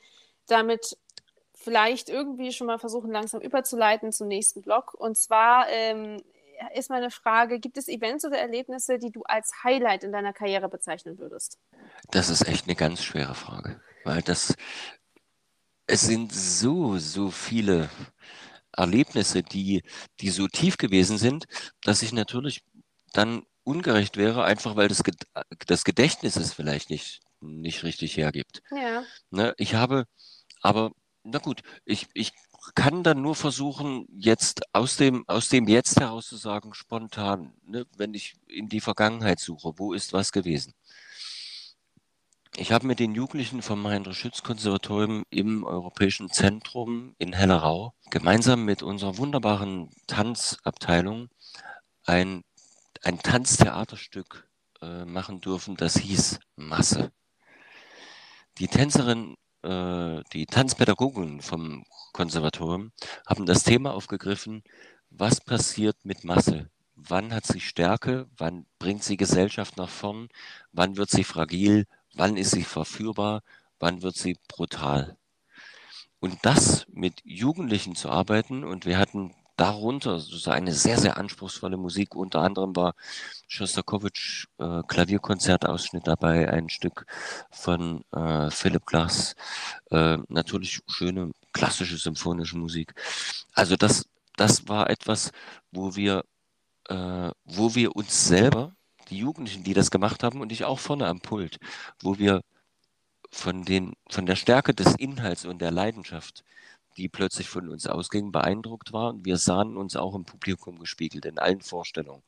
damit vielleicht irgendwie schon mal versuchen, langsam überzuleiten zum nächsten Blog. Und zwar ähm, ist meine Frage, gibt es Events oder Erlebnisse, die du als Highlight in deiner Karriere bezeichnen würdest? Das ist echt eine ganz schwere Frage, weil das, es sind so, so viele Erlebnisse, die, die so tief gewesen sind, dass ich natürlich dann ungerecht wäre, einfach weil das, das Gedächtnis es vielleicht nicht, nicht richtig hergibt. Ja. Ne, ich habe, aber na gut, ich, ich kann dann nur versuchen, jetzt aus dem, aus dem Jetzt heraus zu sagen, spontan, ne, wenn ich in die Vergangenheit suche, wo ist was gewesen? Ich habe mit den Jugendlichen vom Heinrich-Schütz-Konservatorium im Europäischen Zentrum in Hellerau gemeinsam mit unserer wunderbaren Tanzabteilung ein, ein Tanztheaterstück äh, machen dürfen, das hieß Masse. Die Tänzerin äh, die Tanzpädagogen vom Konservatorium haben das Thema aufgegriffen, was passiert mit Masse? Wann hat sie Stärke? Wann bringt sie Gesellschaft nach vorn? Wann wird sie fragil? Wann ist sie verführbar? Wann wird sie brutal? Und das mit Jugendlichen zu arbeiten, und wir hatten darunter eine sehr, sehr anspruchsvolle Musik. Unter anderem war Schostakowitsch äh, Klavierkonzertausschnitt dabei, ein Stück von äh, Philipp Glass, äh, natürlich schöne klassische symphonische Musik. Also das, das war etwas, wo wir, äh, wo wir uns selber, die Jugendlichen, die das gemacht haben und ich auch vorne am Pult, wo wir von, den, von der Stärke des Inhalts und der Leidenschaft die plötzlich von uns ausgingen, beeindruckt waren. Wir sahen uns auch im Publikum gespiegelt, in allen Vorstellungen.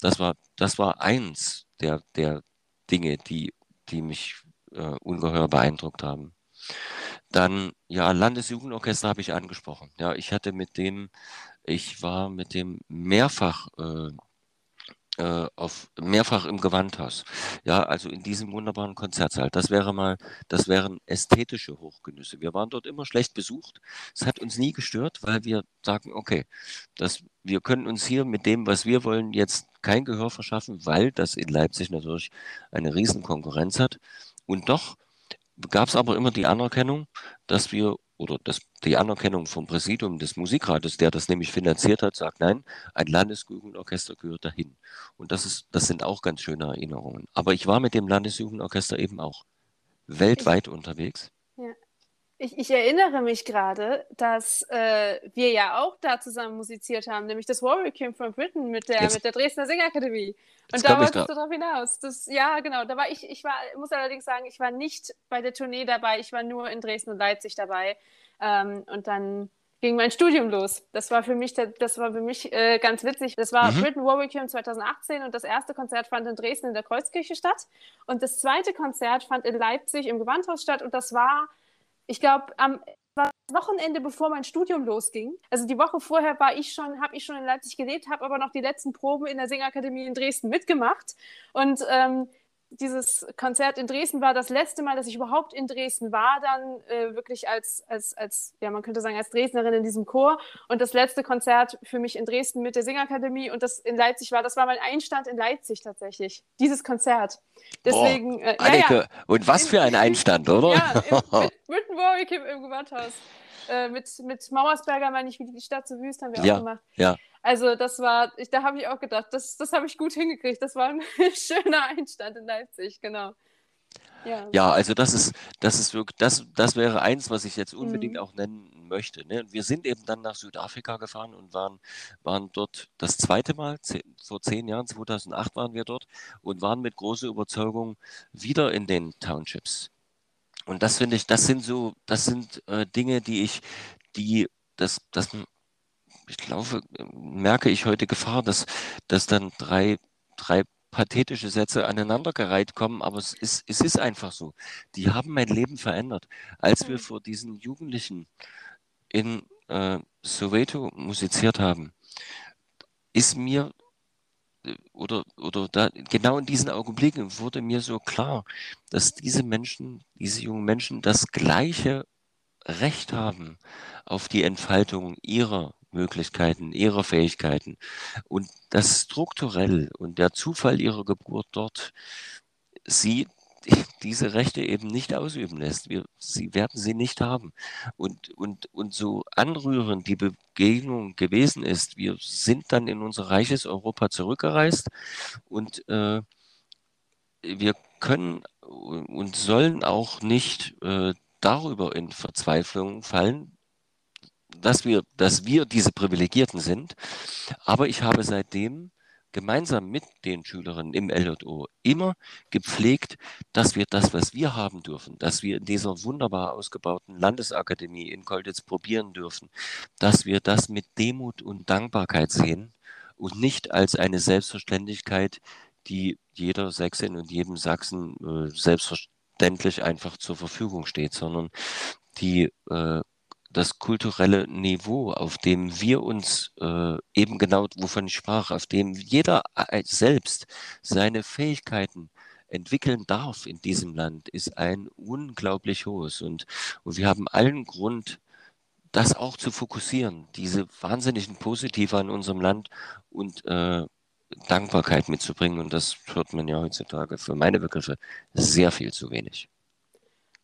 Das war, das war eins der, der Dinge, die, die mich äh, ungeheuer beeindruckt haben. Dann, ja, Landesjugendorchester habe ich angesprochen. Ja, ich hatte mit dem, ich war mit dem mehrfach äh, äh, auf mehrfach im Gewandhaus. Ja, also in diesem wunderbaren Konzertsaal. Das wäre mal, das wären ästhetische Hochgenüsse. Wir waren dort immer schlecht besucht. Es hat uns nie gestört, weil wir sagen, okay, das, wir können uns hier mit dem, was wir wollen, jetzt kein Gehör verschaffen, weil das in Leipzig natürlich eine riesen Konkurrenz hat. Und doch gab es aber immer die Anerkennung, dass wir oder das, die Anerkennung vom Präsidium des Musikrates, der das nämlich finanziert hat, sagt, nein, ein Landesjugendorchester gehört dahin. Und das ist, das sind auch ganz schöne Erinnerungen. Aber ich war mit dem Landesjugendorchester eben auch weltweit unterwegs. Ich, ich, erinnere mich gerade, dass äh, wir ja auch da zusammen musiziert haben, nämlich das Warwick Camp von Britain mit der, mit der Dresdner Singakademie. Und da wolltest du darauf hinaus. Das, ja, genau. Da war ich, ich war, muss allerdings sagen, ich war nicht bei der Tournee dabei, ich war nur in Dresden und Leipzig dabei. Ähm, und dann ging mein Studium los. Das war für mich, das war für mich äh, ganz witzig. Das war mhm. Britain Warwick Camp 2018 und das erste Konzert fand in Dresden in der Kreuzkirche statt. Und das zweite Konzert fand in Leipzig im Gewandhaus statt und das war ich glaube, am Wochenende, bevor mein Studium losging. Also die Woche vorher war ich schon, habe ich schon in Leipzig gelebt, habe aber noch die letzten Proben in der Singakademie in Dresden mitgemacht. Und ähm, dieses Konzert in Dresden war das letzte Mal, dass ich überhaupt in Dresden war, dann äh, wirklich als, als, als, ja, man könnte sagen, als Dresdnerin in diesem Chor. Und das letzte Konzert für mich in Dresden mit der Singakademie und das in Leipzig war, das war mein Einstand in Leipzig tatsächlich, dieses Konzert. Deswegen, äh, Anneke, ja, ja. und was für ein Einstand, oder? ja, im, Warwick im, im Gewandhaus. Äh, mit, mit Mauersberger, meine ich, wie die Stadt so wüst, haben wir ja, auch gemacht. Ja. Also das war, ich, da habe ich auch gedacht, das, das habe ich gut hingekriegt. Das war ein schöner Einstand in Leipzig, genau. Ja. ja, also das ist, das ist wirklich, das, das wäre eins, was ich jetzt unbedingt mhm. auch nennen möchte. Ne? Wir sind eben dann nach Südafrika gefahren und waren, waren dort das zweite Mal, zehn, vor zehn Jahren, 2008 waren wir dort und waren mit großer Überzeugung wieder in den Townships. Und das finde ich, das sind so, das sind äh, Dinge, die ich, die, das, das ich glaube, merke ich heute Gefahr, dass, dass dann drei, drei pathetische Sätze aneinandergereiht kommen, aber es ist, es ist einfach so. Die haben mein Leben verändert. Als wir mhm. vor diesen Jugendlichen in äh, Soweto musiziert haben, ist mir oder, oder da, genau in diesen Augenblicken wurde mir so klar, dass diese Menschen, diese jungen Menschen das gleiche Recht haben auf die Entfaltung ihrer Möglichkeiten, ihrer Fähigkeiten. Und das strukturell und der Zufall ihrer Geburt dort sie diese Rechte eben nicht ausüben lässt. Wir, sie werden sie nicht haben. Und, und, und so anrührend die Begegnung gewesen ist, wir sind dann in unser reiches Europa zurückgereist und äh, wir können und sollen auch nicht äh, darüber in Verzweiflung fallen, dass wir, dass wir diese Privilegierten sind. Aber ich habe seitdem gemeinsam mit den Schülerinnen im LJO immer gepflegt, dass wir das, was wir haben dürfen, dass wir in dieser wunderbar ausgebauten Landesakademie in Kolditz probieren dürfen, dass wir das mit Demut und Dankbarkeit sehen und nicht als eine Selbstverständlichkeit, die jeder Sächsin und jedem Sachsen äh, selbstverständlich einfach zur Verfügung steht, sondern die äh, das kulturelle Niveau, auf dem wir uns äh, eben genau, wovon ich sprach, auf dem jeder äh, selbst seine Fähigkeiten entwickeln darf in diesem Land, ist ein unglaublich hohes. Und, und wir haben allen Grund, das auch zu fokussieren, diese wahnsinnigen Positive an unserem Land und äh, Dankbarkeit mitzubringen. Und das hört man ja heutzutage für meine Begriffe sehr viel zu wenig.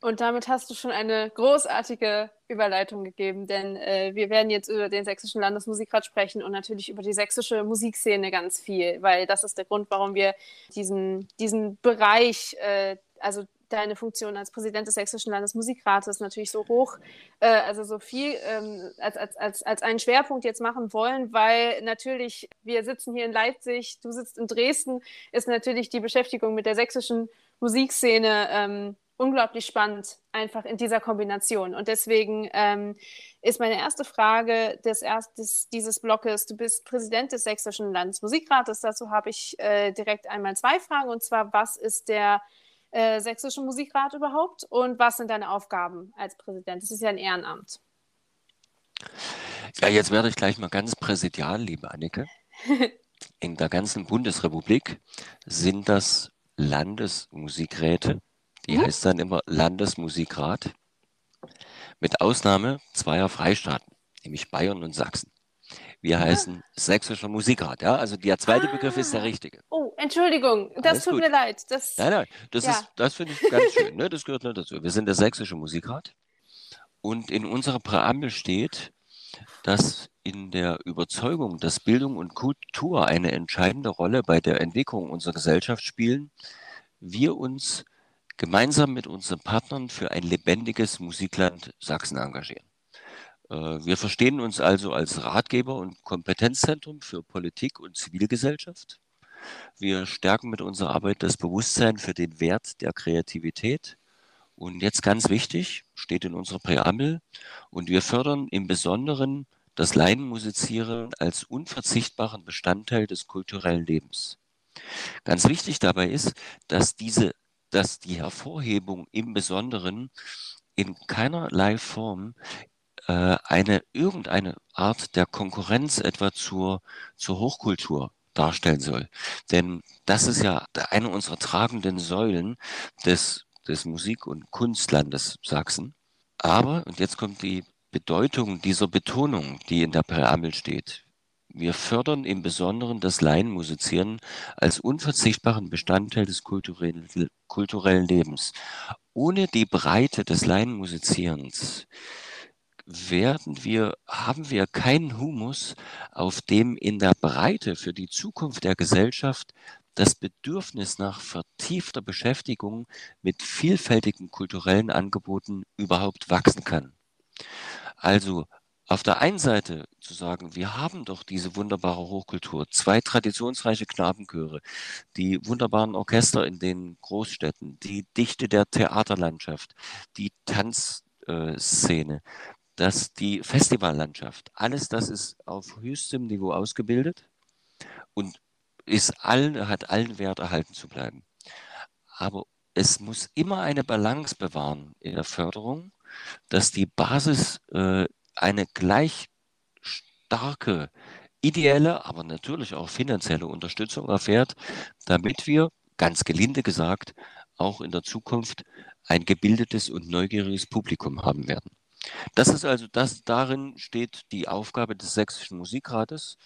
Und damit hast du schon eine großartige Überleitung gegeben, denn äh, wir werden jetzt über den Sächsischen Landesmusikrat sprechen und natürlich über die sächsische Musikszene ganz viel, weil das ist der Grund, warum wir diesen, diesen Bereich, äh, also deine Funktion als Präsident des Sächsischen Landesmusikrates natürlich so hoch, äh, also so viel ähm, als, als, als, als einen Schwerpunkt jetzt machen wollen, weil natürlich wir sitzen hier in Leipzig, du sitzt in Dresden, ist natürlich die Beschäftigung mit der sächsischen Musikszene ähm, unglaublich spannend, einfach in dieser Kombination. Und deswegen ähm, ist meine erste Frage des, erstes, dieses Blockes, du bist Präsident des Sächsischen Landesmusikrates, dazu habe ich äh, direkt einmal zwei Fragen, und zwar, was ist der äh, Sächsische Musikrat überhaupt und was sind deine Aufgaben als Präsident? Das ist ja ein Ehrenamt. Ja, jetzt werde ich gleich mal ganz präsidial, liebe Annike. In der ganzen Bundesrepublik sind das Landesmusikräte, die mhm. heißt dann immer Landesmusikrat, mit Ausnahme zweier Freistaaten, nämlich Bayern und Sachsen. Wir heißen Sächsischer Musikrat. Ja? Also der zweite ah. Begriff ist der ah. richtige. Oh, Entschuldigung, das Alles tut gut. mir leid. Das, nein, nein, das, ja. das finde ich ganz schön. Ne? Das gehört nur dazu. Wir sind der Sächsische Musikrat. Und in unserer Präambel steht, dass in der Überzeugung, dass Bildung und Kultur eine entscheidende Rolle bei der Entwicklung unserer Gesellschaft spielen, wir uns gemeinsam mit unseren Partnern für ein lebendiges Musikland Sachsen engagieren. Äh, wir verstehen uns also als Ratgeber und Kompetenzzentrum für Politik und Zivilgesellschaft. Wir stärken mit unserer Arbeit das Bewusstsein für den Wert der Kreativität. Und jetzt ganz wichtig, steht in unserer Präambel, und wir fördern im Besonderen das Laienmusizieren als unverzichtbaren Bestandteil des kulturellen Lebens. Ganz wichtig dabei ist, dass diese, dass die Hervorhebung im Besonderen in keinerlei Form äh, eine irgendeine Art der Konkurrenz etwa zur, zur Hochkultur darstellen soll. Denn das ist ja eine unserer tragenden Säulen des, des Musik- und Kunstlandes Sachsen. Aber, und jetzt kommt die Bedeutung dieser Betonung, die in der Präambel steht. Wir fördern im Besonderen das Laienmusizieren als unverzichtbaren Bestandteil des kulturellen, Lebens. Ohne die Breite des Laienmusizierens werden wir, haben wir keinen Humus, auf dem in der Breite für die Zukunft der Gesellschaft das Bedürfnis nach vertiefter Beschäftigung mit vielfältigen kulturellen Angeboten überhaupt wachsen kann. Also auf der einen Seite zu sagen, wir haben doch diese wunderbare Hochkultur, zwei traditionsreiche Knabenchöre, die wunderbaren Orchester in den Großstädten, die Dichte der Theaterlandschaft, die Tanzszene, dass die Festivallandschaft, alles das ist auf höchstem Niveau ausgebildet und ist allen, hat allen Wert erhalten zu bleiben. Aber es muss immer eine Balance bewahren in der Förderung dass die Basis äh, eine gleich starke ideelle, aber natürlich auch finanzielle Unterstützung erfährt, damit wir, ganz gelinde gesagt, auch in der Zukunft ein gebildetes und neugieriges Publikum haben werden. Das ist also das, darin steht die Aufgabe des Sächsischen Musikrates.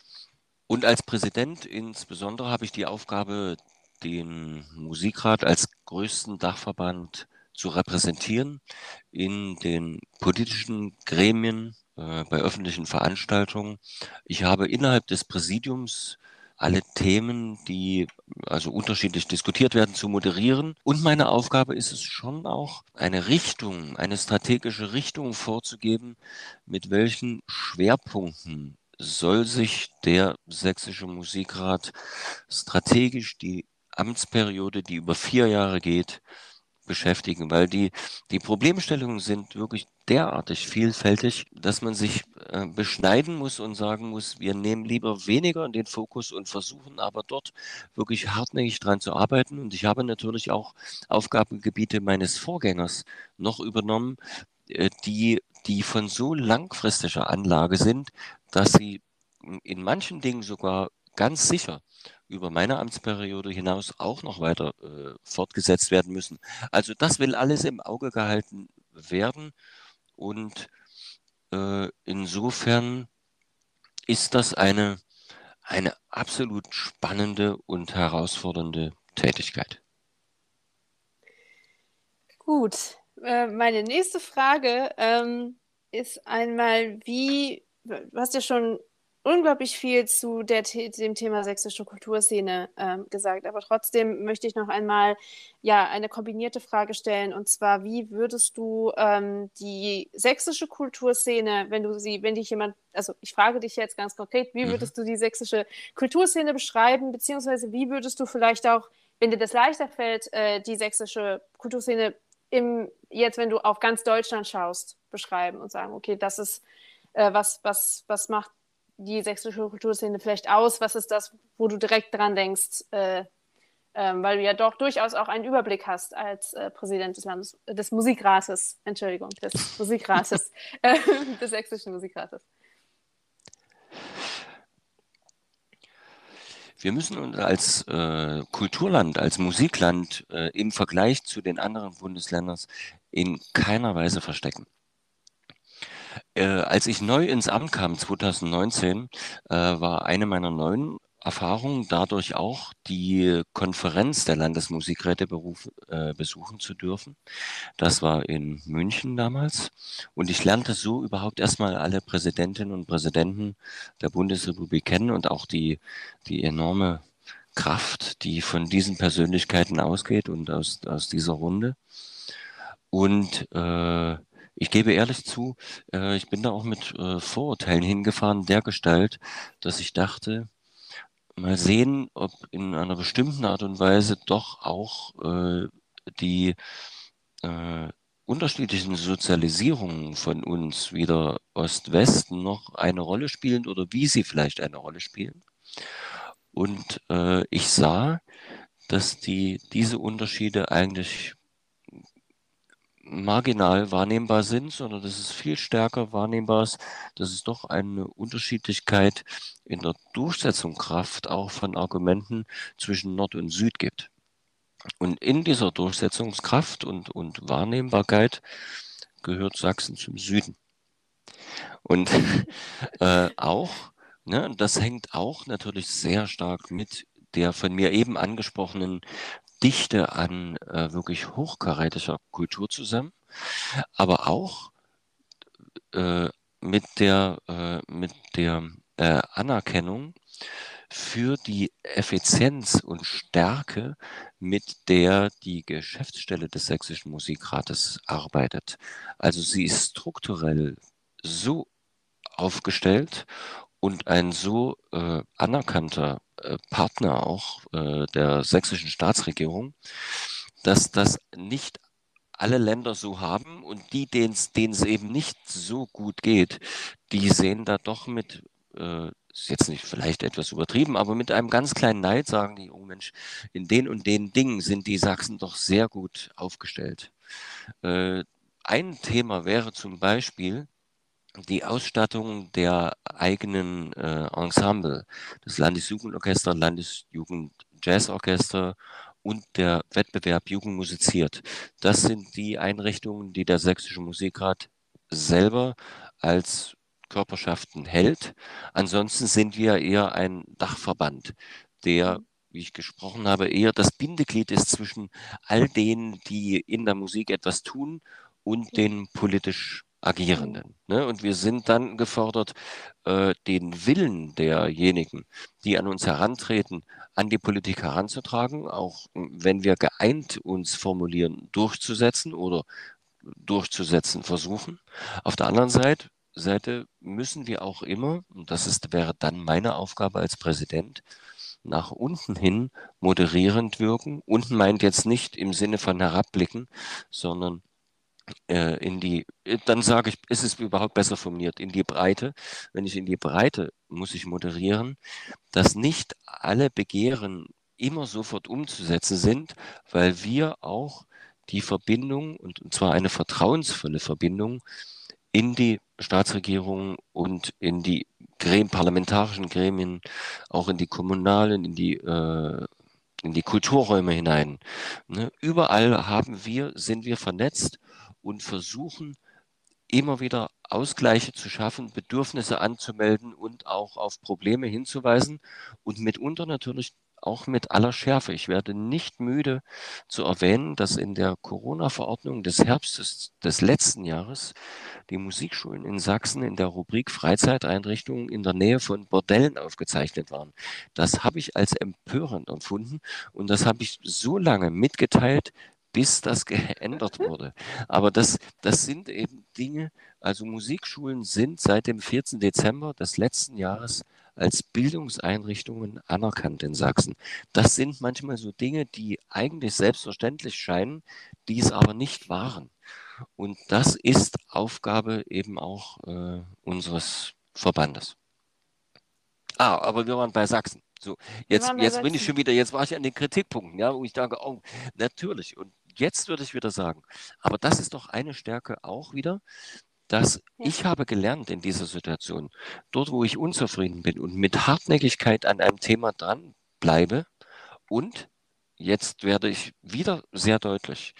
Und als Präsident insbesondere habe ich die Aufgabe, den Musikrat als größten Dachverband zu repräsentieren in den politischen Gremien, äh, bei öffentlichen Veranstaltungen. Ich habe innerhalb des Präsidiums alle Themen, die also unterschiedlich diskutiert werden, zu moderieren. Und meine Aufgabe ist es schon auch, eine Richtung, eine strategische Richtung vorzugeben, mit welchen Schwerpunkten soll sich der Sächsische Musikrat strategisch die Amtsperiode, die über vier Jahre geht, beschäftigen, weil die, die Problemstellungen sind wirklich derartig vielfältig, dass man sich äh, beschneiden muss und sagen muss, wir nehmen lieber weniger in den Fokus und versuchen aber dort wirklich hartnäckig dran zu arbeiten. Und ich habe natürlich auch Aufgabengebiete meines Vorgängers noch übernommen, äh, die, die von so langfristiger Anlage sind, dass sie in manchen Dingen sogar ganz sicher über meine Amtsperiode hinaus auch noch weiter äh, fortgesetzt werden müssen. Also das will alles im Auge gehalten werden und äh, insofern ist das eine, eine absolut spannende und herausfordernde Tätigkeit. Gut, äh, meine nächste Frage ähm, ist einmal, wie, du hast ja schon unglaublich viel zu der, dem Thema sächsische Kulturszene ähm, gesagt. Aber trotzdem möchte ich noch einmal ja, eine kombinierte Frage stellen. Und zwar, wie würdest du ähm, die sächsische Kulturszene, wenn du sie, wenn dich jemand, also ich frage dich jetzt ganz konkret, wie mhm. würdest du die sächsische Kulturszene beschreiben, beziehungsweise wie würdest du vielleicht auch, wenn dir das leichter fällt, äh, die sächsische Kulturszene im, jetzt, wenn du auf ganz Deutschland schaust, beschreiben und sagen, okay, das ist äh, was, was, was macht die sächsische Kulturszene vielleicht aus? Was ist das, wo du direkt dran denkst? Äh, ähm, weil du ja doch durchaus auch einen Überblick hast als äh, Präsident des Landes, des Musikrates, Entschuldigung, des Musikrates, äh, des sächsischen Musikrates. Wir müssen uns als äh, Kulturland, als Musikland äh, im Vergleich zu den anderen Bundesländern in keiner Weise verstecken. Äh, als ich neu ins Amt kam, 2019, äh, war eine meiner neuen Erfahrungen dadurch auch, die Konferenz der Landesmusikräte beruf, äh, besuchen zu dürfen. Das war in München damals. Und ich lernte so überhaupt erstmal alle Präsidentinnen und Präsidenten der Bundesrepublik kennen und auch die, die enorme Kraft, die von diesen Persönlichkeiten ausgeht und aus, aus dieser Runde. Und äh, ich gebe ehrlich zu, äh, ich bin da auch mit äh, Vorurteilen hingefahren, der Gestalt, dass ich dachte, mal sehen, ob in einer bestimmten Art und Weise doch auch äh, die äh, unterschiedlichen Sozialisierungen von uns, wieder Ost-West, noch eine Rolle spielen oder wie sie vielleicht eine Rolle spielen. Und äh, ich sah, dass die, diese Unterschiede eigentlich marginal wahrnehmbar sind, sondern dass es viel stärker wahrnehmbar ist, dass es doch eine Unterschiedlichkeit in der Durchsetzungskraft auch von Argumenten zwischen Nord und Süd gibt. Und in dieser Durchsetzungskraft und, und Wahrnehmbarkeit gehört Sachsen zum Süden. Und äh, auch, ne, das hängt auch natürlich sehr stark mit der von mir eben angesprochenen Dichte an äh, wirklich hochkarätischer Kultur zusammen, aber auch äh, mit der, äh, mit der äh, Anerkennung für die Effizienz und Stärke, mit der die Geschäftsstelle des Sächsischen Musikrates arbeitet. Also sie ist strukturell so aufgestellt und ein so äh, anerkannter Partner auch äh, der sächsischen Staatsregierung, dass das nicht alle Länder so haben und die, denen es eben nicht so gut geht, die sehen da doch mit, äh, ist jetzt nicht vielleicht etwas übertrieben, aber mit einem ganz kleinen Neid sagen die, oh Mensch, in den und den Dingen sind die Sachsen doch sehr gut aufgestellt. Äh, ein Thema wäre zum Beispiel, die Ausstattung der eigenen äh, Ensemble, das Landesjugendorchester, Landesjugendjazzorchester und der Wettbewerb Jugend musiziert. Das sind die Einrichtungen, die der Sächsische Musikrat selber als Körperschaften hält. Ansonsten sind wir eher ein Dachverband, der, wie ich gesprochen habe, eher das Bindeglied ist zwischen all denen, die in der Musik etwas tun und den politisch Agierenden. Ne? Und wir sind dann gefordert, äh, den Willen derjenigen, die an uns herantreten, an die Politik heranzutragen, auch wenn wir geeint uns formulieren, durchzusetzen oder durchzusetzen versuchen. Auf der anderen Seite, Seite müssen wir auch immer, und das ist, wäre dann meine Aufgabe als Präsident, nach unten hin moderierend wirken. Unten meint jetzt nicht im Sinne von herabblicken, sondern äh, in die, äh, dann sage ich, ist es überhaupt besser formuliert, in die Breite. Wenn ich in die Breite muss ich moderieren, dass nicht alle Begehren immer sofort umzusetzen sind, weil wir auch die Verbindung, und, und zwar eine vertrauensvolle Verbindung, in die Staatsregierung und in die Grem parlamentarischen Gremien, auch in die kommunalen, in die äh, in die Kulturräume hinein. Ne? Überall haben wir, sind wir vernetzt und versuchen immer wieder Ausgleiche zu schaffen, Bedürfnisse anzumelden und auch auf Probleme hinzuweisen und mitunter natürlich auch mit aller Schärfe. Ich werde nicht müde zu erwähnen, dass in der Corona-Verordnung des Herbstes des letzten Jahres die Musikschulen in Sachsen in der Rubrik Freizeiteinrichtungen in der Nähe von Bordellen aufgezeichnet waren. Das habe ich als empörend empfunden und das habe ich so lange mitgeteilt, bis das geändert wurde. Aber das, das sind eben Dinge, also Musikschulen sind seit dem 14. Dezember des letzten Jahres als Bildungseinrichtungen anerkannt in Sachsen. Das sind manchmal so Dinge, die eigentlich selbstverständlich scheinen, die es aber nicht waren. Und das ist Aufgabe eben auch äh, unseres Verbandes. Ah, aber wir waren bei Sachsen. So, jetzt, jetzt bin ich schon wieder, jetzt war ich an den Kritikpunkten, ja, wo ich denke, oh, natürlich. Und jetzt würde ich wieder sagen, aber das ist doch eine Stärke auch wieder, dass ja. ich habe gelernt in dieser Situation, dort wo ich unzufrieden bin und mit Hartnäckigkeit an einem Thema dran bleibe und jetzt werde ich wieder sehr deutlich,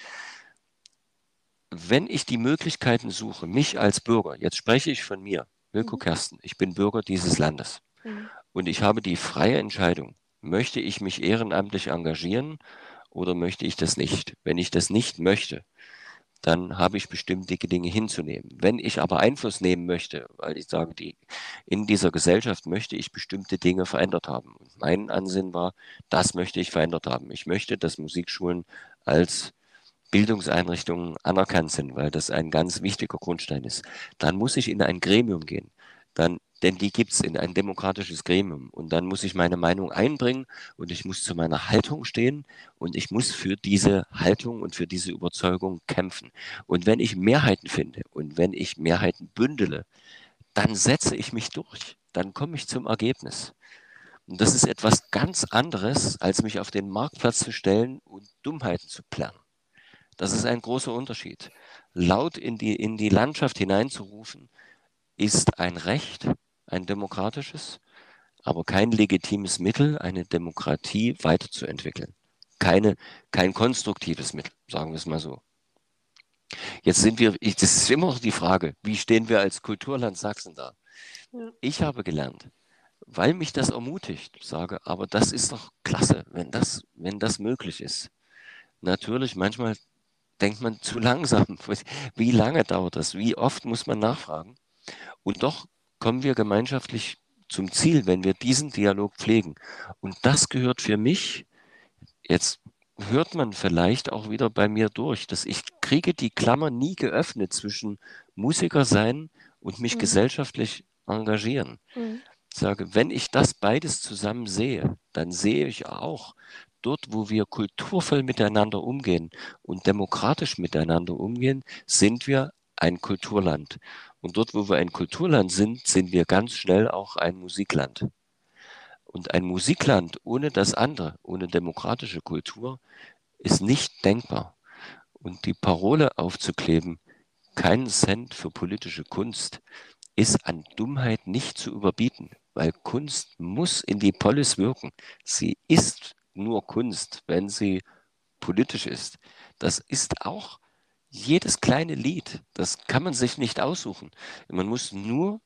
wenn ich die Möglichkeiten suche, mich als Bürger, jetzt spreche ich von mir, Wilko mhm. Kersten, ich bin Bürger dieses Landes mhm. Und ich habe die freie Entscheidung, möchte ich mich ehrenamtlich engagieren oder möchte ich das nicht? Wenn ich das nicht möchte, dann habe ich bestimmte Dinge hinzunehmen. Wenn ich aber Einfluss nehmen möchte, weil ich sage, die, in dieser Gesellschaft möchte ich bestimmte Dinge verändert haben. Und mein Ansinn war, das möchte ich verändert haben. Ich möchte, dass Musikschulen als Bildungseinrichtungen anerkannt sind, weil das ein ganz wichtiger Grundstein ist. Dann muss ich in ein Gremium gehen. Dann denn die gibt es in ein demokratisches Gremium. Und dann muss ich meine Meinung einbringen und ich muss zu meiner Haltung stehen und ich muss für diese Haltung und für diese Überzeugung kämpfen. Und wenn ich Mehrheiten finde und wenn ich Mehrheiten bündele, dann setze ich mich durch. Dann komme ich zum Ergebnis. Und das ist etwas ganz anderes, als mich auf den Marktplatz zu stellen und Dummheiten zu planen. Das ist ein großer Unterschied. Laut in die, in die Landschaft hineinzurufen, ist ein Recht, ein demokratisches, aber kein legitimes Mittel, eine Demokratie weiterzuentwickeln. Keine, kein konstruktives Mittel, sagen wir es mal so. Jetzt sind wir, ich, das ist immer noch die Frage, wie stehen wir als Kulturland Sachsen da? Ja. Ich habe gelernt, weil mich das ermutigt, sage, aber das ist doch klasse, wenn das, wenn das möglich ist. Natürlich, manchmal denkt man zu langsam. Wie lange dauert das? Wie oft muss man nachfragen? Und doch kommen wir gemeinschaftlich zum Ziel, wenn wir diesen Dialog pflegen. Und das gehört für mich, jetzt hört man vielleicht auch wieder bei mir durch, dass ich kriege die Klammer nie geöffnet zwischen Musiker sein und mich mhm. gesellschaftlich engagieren. Mhm. Ich sage, wenn ich das beides zusammen sehe, dann sehe ich auch, dort, wo wir kulturvoll miteinander umgehen und demokratisch miteinander umgehen, sind wir ein Kulturland. Und dort, wo wir ein Kulturland sind, sind wir ganz schnell auch ein Musikland. Und ein Musikland ohne das andere, ohne demokratische Kultur, ist nicht denkbar. Und die Parole aufzukleben, keinen Cent für politische Kunst, ist an Dummheit nicht zu überbieten, weil Kunst muss in die Polis wirken. Sie ist nur Kunst, wenn sie politisch ist. Das ist auch jedes kleine Lied, das kann man sich nicht aussuchen. Man muss nur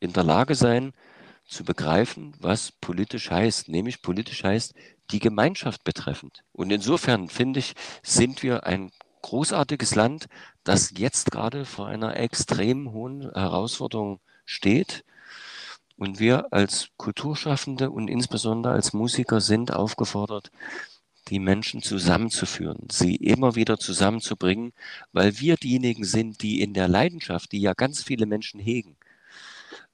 in der Lage sein, zu begreifen, was politisch heißt. Nämlich politisch heißt, die Gemeinschaft betreffend. Und insofern finde ich, sind wir ein großartiges Land, das jetzt gerade vor einer extrem hohen Herausforderung steht. Und wir als Kulturschaffende und insbesondere als Musiker sind aufgefordert, die Menschen zusammenzuführen, sie immer wieder zusammenzubringen, weil wir diejenigen sind, die in der Leidenschaft, die ja ganz viele Menschen hegen,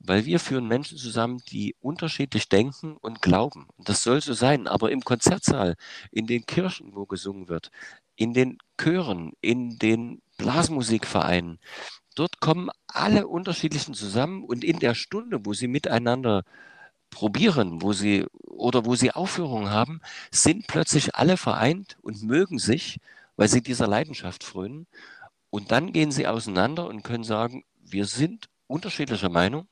weil wir führen Menschen zusammen, die unterschiedlich denken und glauben. Das soll so sein, aber im Konzertsaal, in den Kirchen, wo gesungen wird, in den Chören, in den Blasmusikvereinen, dort kommen alle unterschiedlichen zusammen und in der Stunde, wo sie miteinander probieren, wo sie oder wo sie Aufführungen haben, sind plötzlich alle vereint und mögen sich, weil sie dieser Leidenschaft frönen. Und dann gehen sie auseinander und können sagen, wir sind unterschiedlicher Meinung,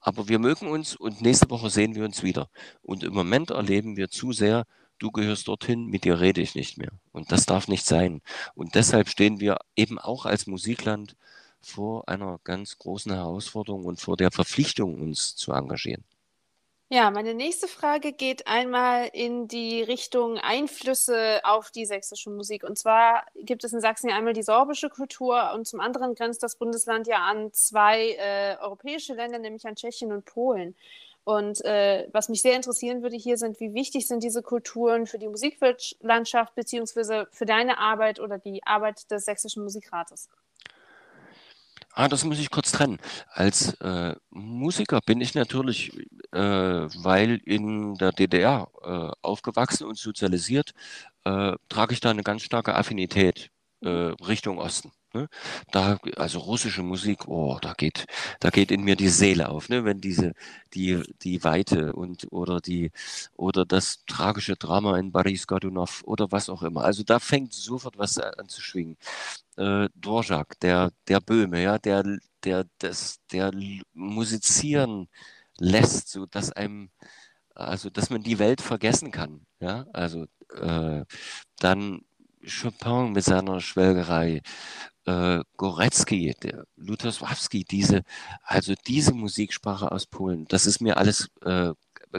aber wir mögen uns und nächste Woche sehen wir uns wieder. Und im Moment erleben wir zu sehr, du gehörst dorthin, mit dir rede ich nicht mehr. Und das darf nicht sein. Und deshalb stehen wir eben auch als Musikland vor einer ganz großen Herausforderung und vor der Verpflichtung, uns zu engagieren. Ja, meine nächste Frage geht einmal in die Richtung Einflüsse auf die sächsische Musik. Und zwar gibt es in Sachsen ja einmal die sorbische Kultur und zum anderen grenzt das Bundesland ja an zwei äh, europäische Länder, nämlich an Tschechien und Polen. Und äh, was mich sehr interessieren würde hier sind, wie wichtig sind diese Kulturen für die Musiklandschaft beziehungsweise für deine Arbeit oder die Arbeit des Sächsischen Musikrates? Ah, das muss ich kurz trennen. Als äh, Musiker bin ich natürlich, äh, weil in der DDR äh, aufgewachsen und sozialisiert, äh, trage ich da eine ganz starke Affinität äh, Richtung Osten. Ne? Da, also russische Musik, oh, da geht, da geht in mir die Seele auf, ne? wenn diese, die, die Weite und oder die oder das tragische Drama in Boris Godunov oder was auch immer. Also da fängt sofort was an zu schwingen. Äh, Dvorak, der, der Böhme, ja, der, der, das, der musizieren lässt, so dass einem, also dass man die Welt vergessen kann. Ja, also äh, dann Chopin mit seiner Schwelgerei äh, Gorecki, der Lutosławski, diese, also diese Musiksprache aus Polen, das ist mir alles äh,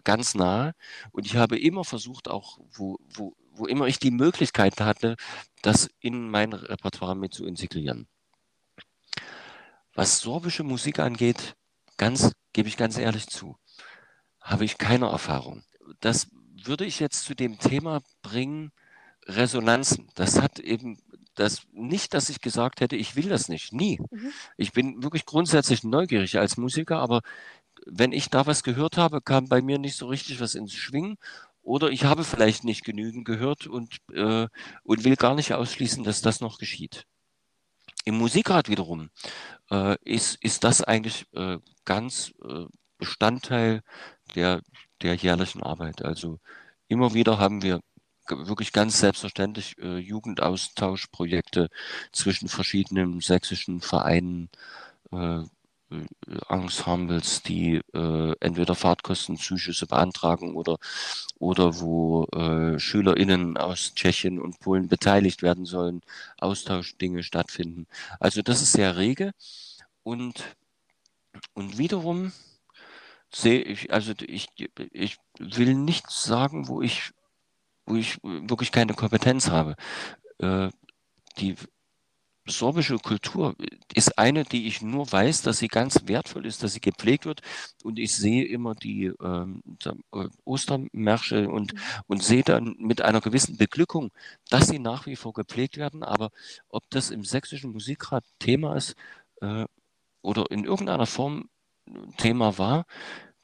ganz nahe. Und ich habe immer versucht, auch wo, wo, wo immer ich die Möglichkeit hatte, das in mein Repertoire mit zu integrieren. Was sorbische Musik angeht, ganz, gebe ich ganz ehrlich zu, habe ich keine Erfahrung. Das würde ich jetzt zu dem Thema bringen, Resonanzen. Das hat eben das nicht, dass ich gesagt hätte, ich will das nicht. Nie. Mhm. Ich bin wirklich grundsätzlich neugierig als Musiker, aber wenn ich da was gehört habe, kam bei mir nicht so richtig was ins Schwingen. Oder ich habe vielleicht nicht genügend gehört und, äh, und will gar nicht ausschließen, dass das noch geschieht. Im Musikrat wiederum äh, ist, ist das eigentlich äh, ganz äh, Bestandteil der, der jährlichen Arbeit. Also immer wieder haben wir wirklich ganz selbstverständlich äh, Jugendaustauschprojekte zwischen verschiedenen sächsischen Vereinen, äh, äh, Ensembles, die äh, entweder Fahrtkostenzuschüsse beantragen oder, oder wo äh, SchülerInnen aus Tschechien und Polen beteiligt werden sollen, Austauschdinge stattfinden. Also das ist sehr rege und, und wiederum sehe ich, also ich, ich will nicht sagen, wo ich, wo ich wirklich keine Kompetenz habe. Äh, die sorbische Kultur ist eine, die ich nur weiß, dass sie ganz wertvoll ist, dass sie gepflegt wird. Und ich sehe immer die ähm, äh, Ostermärsche und, mhm. und sehe dann mit einer gewissen Beglückung, dass sie nach wie vor gepflegt werden. Aber ob das im sächsischen Musikrat Thema ist äh, oder in irgendeiner Form Thema war,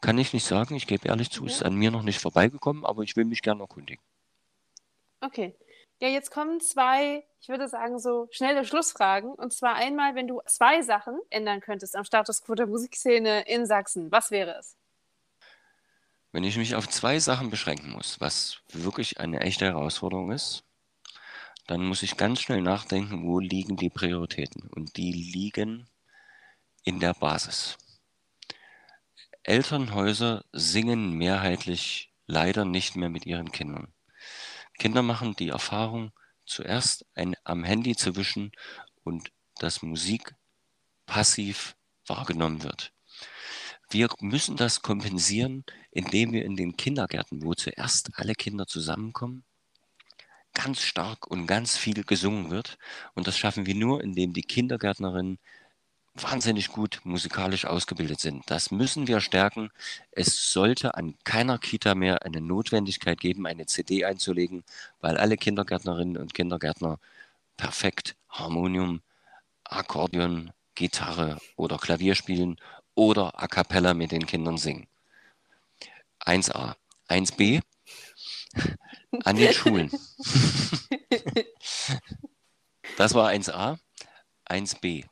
kann ich nicht sagen. Ich gebe ehrlich zu, ja. ist an mir noch nicht vorbeigekommen, aber ich will mich gerne erkundigen. Okay. Ja, jetzt kommen zwei, ich würde sagen, so schnelle Schlussfragen. Und zwar einmal, wenn du zwei Sachen ändern könntest am Status quo der Musikszene in Sachsen, was wäre es? Wenn ich mich auf zwei Sachen beschränken muss, was wirklich eine echte Herausforderung ist, dann muss ich ganz schnell nachdenken, wo liegen die Prioritäten. Und die liegen in der Basis. Elternhäuser singen mehrheitlich leider nicht mehr mit ihren Kindern. Kinder machen die Erfahrung, zuerst ein, am Handy zu wischen und dass Musik passiv wahrgenommen wird. Wir müssen das kompensieren, indem wir in den Kindergärten, wo zuerst alle Kinder zusammenkommen, ganz stark und ganz viel gesungen wird. Und das schaffen wir nur, indem die Kindergärtnerinnen wahnsinnig gut musikalisch ausgebildet sind. Das müssen wir stärken. Es sollte an keiner Kita mehr eine Notwendigkeit geben, eine CD einzulegen, weil alle Kindergärtnerinnen und Kindergärtner perfekt Harmonium, Akkordeon, Gitarre oder Klavier spielen oder a cappella mit den Kindern singen. 1a. 1b. An den Schulen. Das war 1a. 1b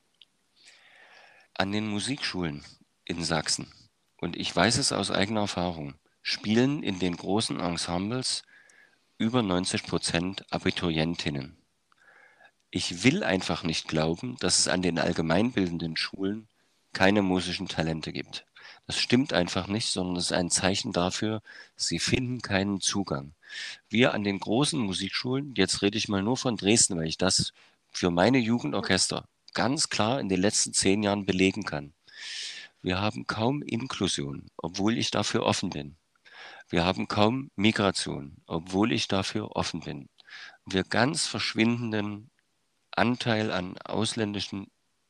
an den Musikschulen in Sachsen, und ich weiß es aus eigener Erfahrung, spielen in den großen Ensembles über 90 Prozent Abiturientinnen. Ich will einfach nicht glauben, dass es an den allgemeinbildenden Schulen keine musischen Talente gibt. Das stimmt einfach nicht, sondern es ist ein Zeichen dafür, sie finden keinen Zugang. Wir an den großen Musikschulen, jetzt rede ich mal nur von Dresden, weil ich das für meine Jugendorchester ganz klar in den letzten zehn Jahren belegen kann. Wir haben kaum Inklusion, obwohl ich dafür offen bin. Wir haben kaum Migration, obwohl ich dafür offen bin. Wir ganz verschwindenden Anteil an ausländischen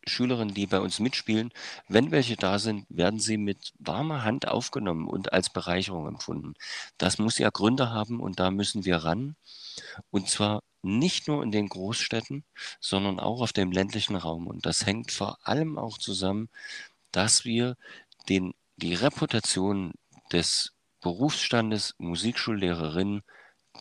Schülerinnen, die bei uns mitspielen, wenn welche da sind, werden sie mit warmer Hand aufgenommen und als Bereicherung empfunden. Das muss ja Gründe haben und da müssen wir ran. Und zwar nicht nur in den Großstädten, sondern auch auf dem ländlichen Raum. Und das hängt vor allem auch zusammen, dass wir den, die Reputation des Berufsstandes Musikschullehrerinnen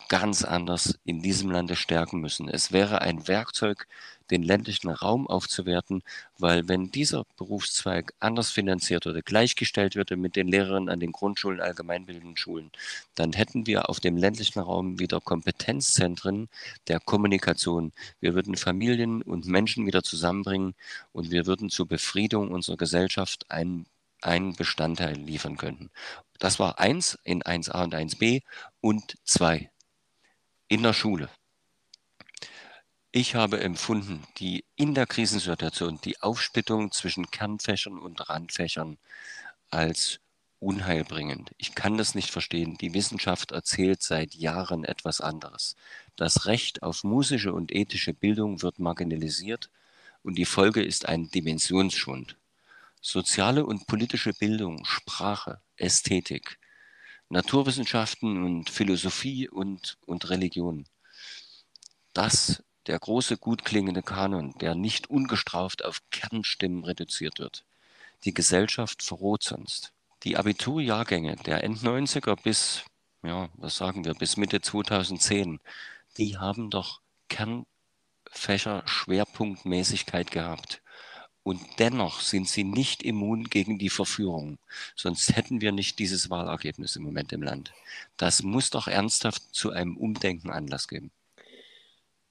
ganz anders in diesem Lande stärken müssen. Es wäre ein Werkzeug, den ländlichen Raum aufzuwerten, weil wenn dieser Berufszweig anders finanziert oder gleichgestellt würde mit den Lehrern an den Grundschulen, allgemeinbildenden Schulen, dann hätten wir auf dem ländlichen Raum wieder Kompetenzzentren der Kommunikation. Wir würden Familien und Menschen wieder zusammenbringen und wir würden zur Befriedung unserer Gesellschaft einen einen Bestandteil liefern könnten. Das war eins in 1a und 1b und zwei in der Schule. Ich habe empfunden, die in der Krisensituation die Aufsplittung zwischen Kernfächern und Randfächern als unheilbringend. Ich kann das nicht verstehen. Die Wissenschaft erzählt seit Jahren etwas anderes. Das Recht auf musische und ethische Bildung wird marginalisiert und die Folge ist ein Dimensionsschwund. Soziale und politische Bildung, Sprache, Ästhetik, Naturwissenschaften und Philosophie und, und Religion. Das der große, gut klingende Kanon, der nicht ungestraft auf Kernstimmen reduziert wird. Die Gesellschaft verroht sonst. Die Abiturjahrgänge der End-90er bis, ja, was sagen wir, bis Mitte 2010, die haben doch Kernfächer Schwerpunktmäßigkeit gehabt. Und dennoch sind sie nicht immun gegen die Verführung. Sonst hätten wir nicht dieses Wahlergebnis im Moment im Land. Das muss doch ernsthaft zu einem Umdenken Anlass geben.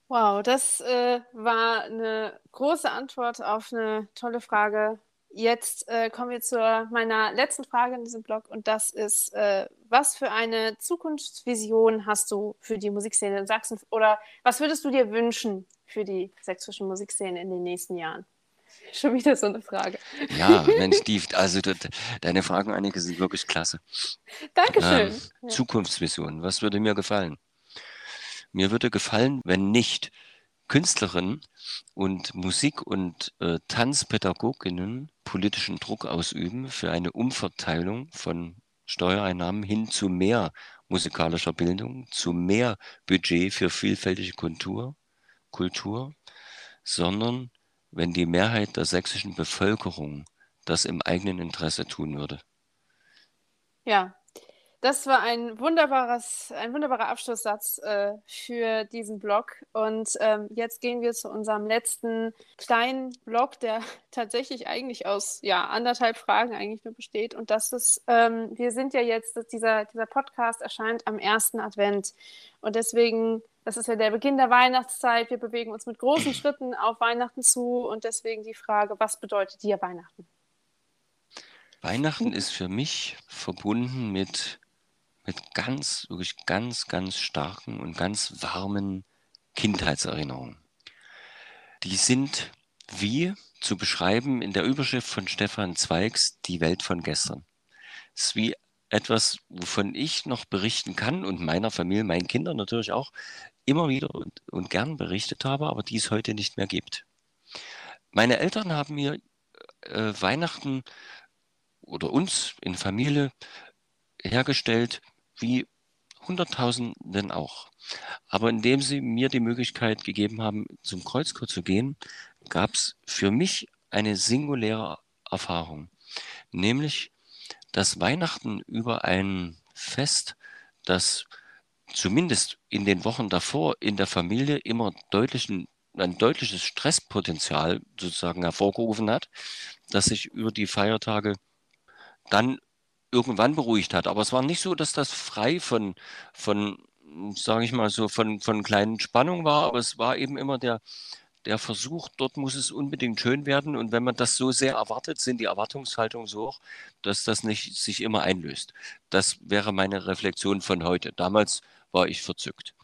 Wow, das äh, war eine große Antwort auf eine tolle Frage. Jetzt äh, kommen wir zu meiner letzten Frage in diesem Blog und das ist, äh, was für eine Zukunftsvision hast du für die Musikszene in Sachsen oder was würdest du dir wünschen für die sächsische Musikszene in den nächsten Jahren? Schon wieder so eine Frage. Ja, Mensch, die, also deine Fragen einige sind wirklich klasse. Dankeschön. Ähm, ja. Zukunftsvision, was würde mir gefallen? Mir würde gefallen, wenn nicht Künstlerinnen und Musik- und äh, Tanzpädagoginnen politischen Druck ausüben für eine Umverteilung von Steuereinnahmen hin zu mehr musikalischer Bildung, zu mehr Budget für vielfältige Kultur, Kultur, sondern wenn die Mehrheit der sächsischen Bevölkerung das im eigenen Interesse tun würde. Ja, das war ein wunderbares, ein wunderbarer Abschlusssatz äh, für diesen Blog. Und ähm, jetzt gehen wir zu unserem letzten kleinen Blog, der tatsächlich eigentlich aus ja, anderthalb Fragen eigentlich nur besteht. Und das ist, ähm, wir sind ja jetzt, dieser, dieser Podcast erscheint am ersten Advent. Und deswegen, das ist ja der Beginn der Weihnachtszeit. Wir bewegen uns mit großen Schritten auf Weihnachten zu. Und deswegen die Frage, was bedeutet dir Weihnachten? Weihnachten ist für mich verbunden mit mit ganz, wirklich ganz, ganz starken und ganz warmen Kindheitserinnerungen. Die sind wie zu beschreiben in der Überschrift von Stefan Zweigs Die Welt von gestern. Es ist wie etwas, wovon ich noch berichten kann und meiner Familie, meinen Kindern natürlich auch immer wieder und, und gern berichtet habe, aber die es heute nicht mehr gibt. Meine Eltern haben mir äh, Weihnachten oder uns in Familie hergestellt wie Hunderttausenden auch. Aber indem sie mir die Möglichkeit gegeben haben, zum Kreuzchor zu gehen, gab es für mich eine singuläre Erfahrung, nämlich dass Weihnachten über ein Fest, das zumindest in den Wochen davor in der Familie immer deutlichen, ein deutliches Stresspotenzial sozusagen hervorgerufen hat, dass sich über die Feiertage dann irgendwann beruhigt hat. Aber es war nicht so, dass das frei von, von sage ich mal so, von, von kleinen Spannungen war, aber es war eben immer der, der Versuch, dort muss es unbedingt schön werden. Und wenn man das so sehr erwartet, sind die Erwartungshaltungen so hoch, dass das nicht sich immer einlöst. Das wäre meine Reflexion von heute. Damals war ich verzückt.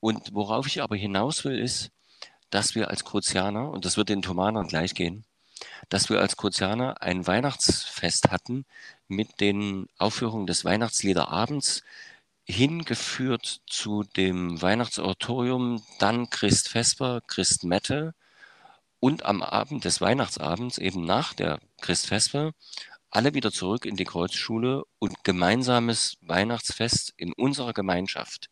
Und worauf ich aber hinaus will, ist, dass wir als Kruzianer, und das wird den Thomanern gleich gehen, dass wir als Kruzianer ein Weihnachtsfest hatten mit den Aufführungen des Weihnachtsliederabends, hingeführt zu dem Weihnachtsoratorium, dann Christ Vesper, Christ Mette und am Abend des Weihnachtsabends, eben nach der Christ Vesper, alle wieder zurück in die Kreuzschule und gemeinsames Weihnachtsfest in unserer Gemeinschaft.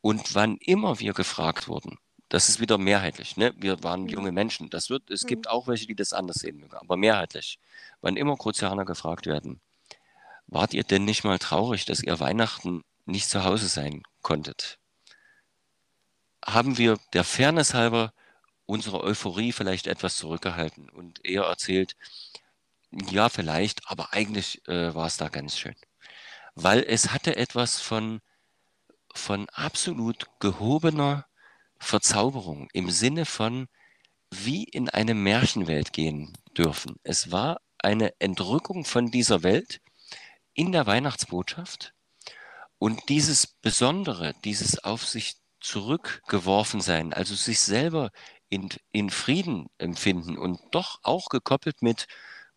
Und wann immer wir gefragt wurden, das ist wieder mehrheitlich. Ne? Wir waren mhm. junge Menschen. Das wird, es mhm. gibt auch welche, die das anders sehen mögen, aber mehrheitlich. Wann immer Kruzianer gefragt werden, wart ihr denn nicht mal traurig, dass ihr Weihnachten nicht zu Hause sein konntet? Haben wir der Fairness halber unsere Euphorie vielleicht etwas zurückgehalten und eher erzählt, ja, vielleicht, aber eigentlich äh, war es da ganz schön. Weil es hatte etwas von, von absolut gehobener Verzauberung im Sinne von wie in eine Märchenwelt gehen dürfen. Es war eine Entrückung von dieser Welt in der Weihnachtsbotschaft und dieses Besondere, dieses auf sich zurückgeworfen sein, also sich selber in, in Frieden empfinden und doch auch gekoppelt mit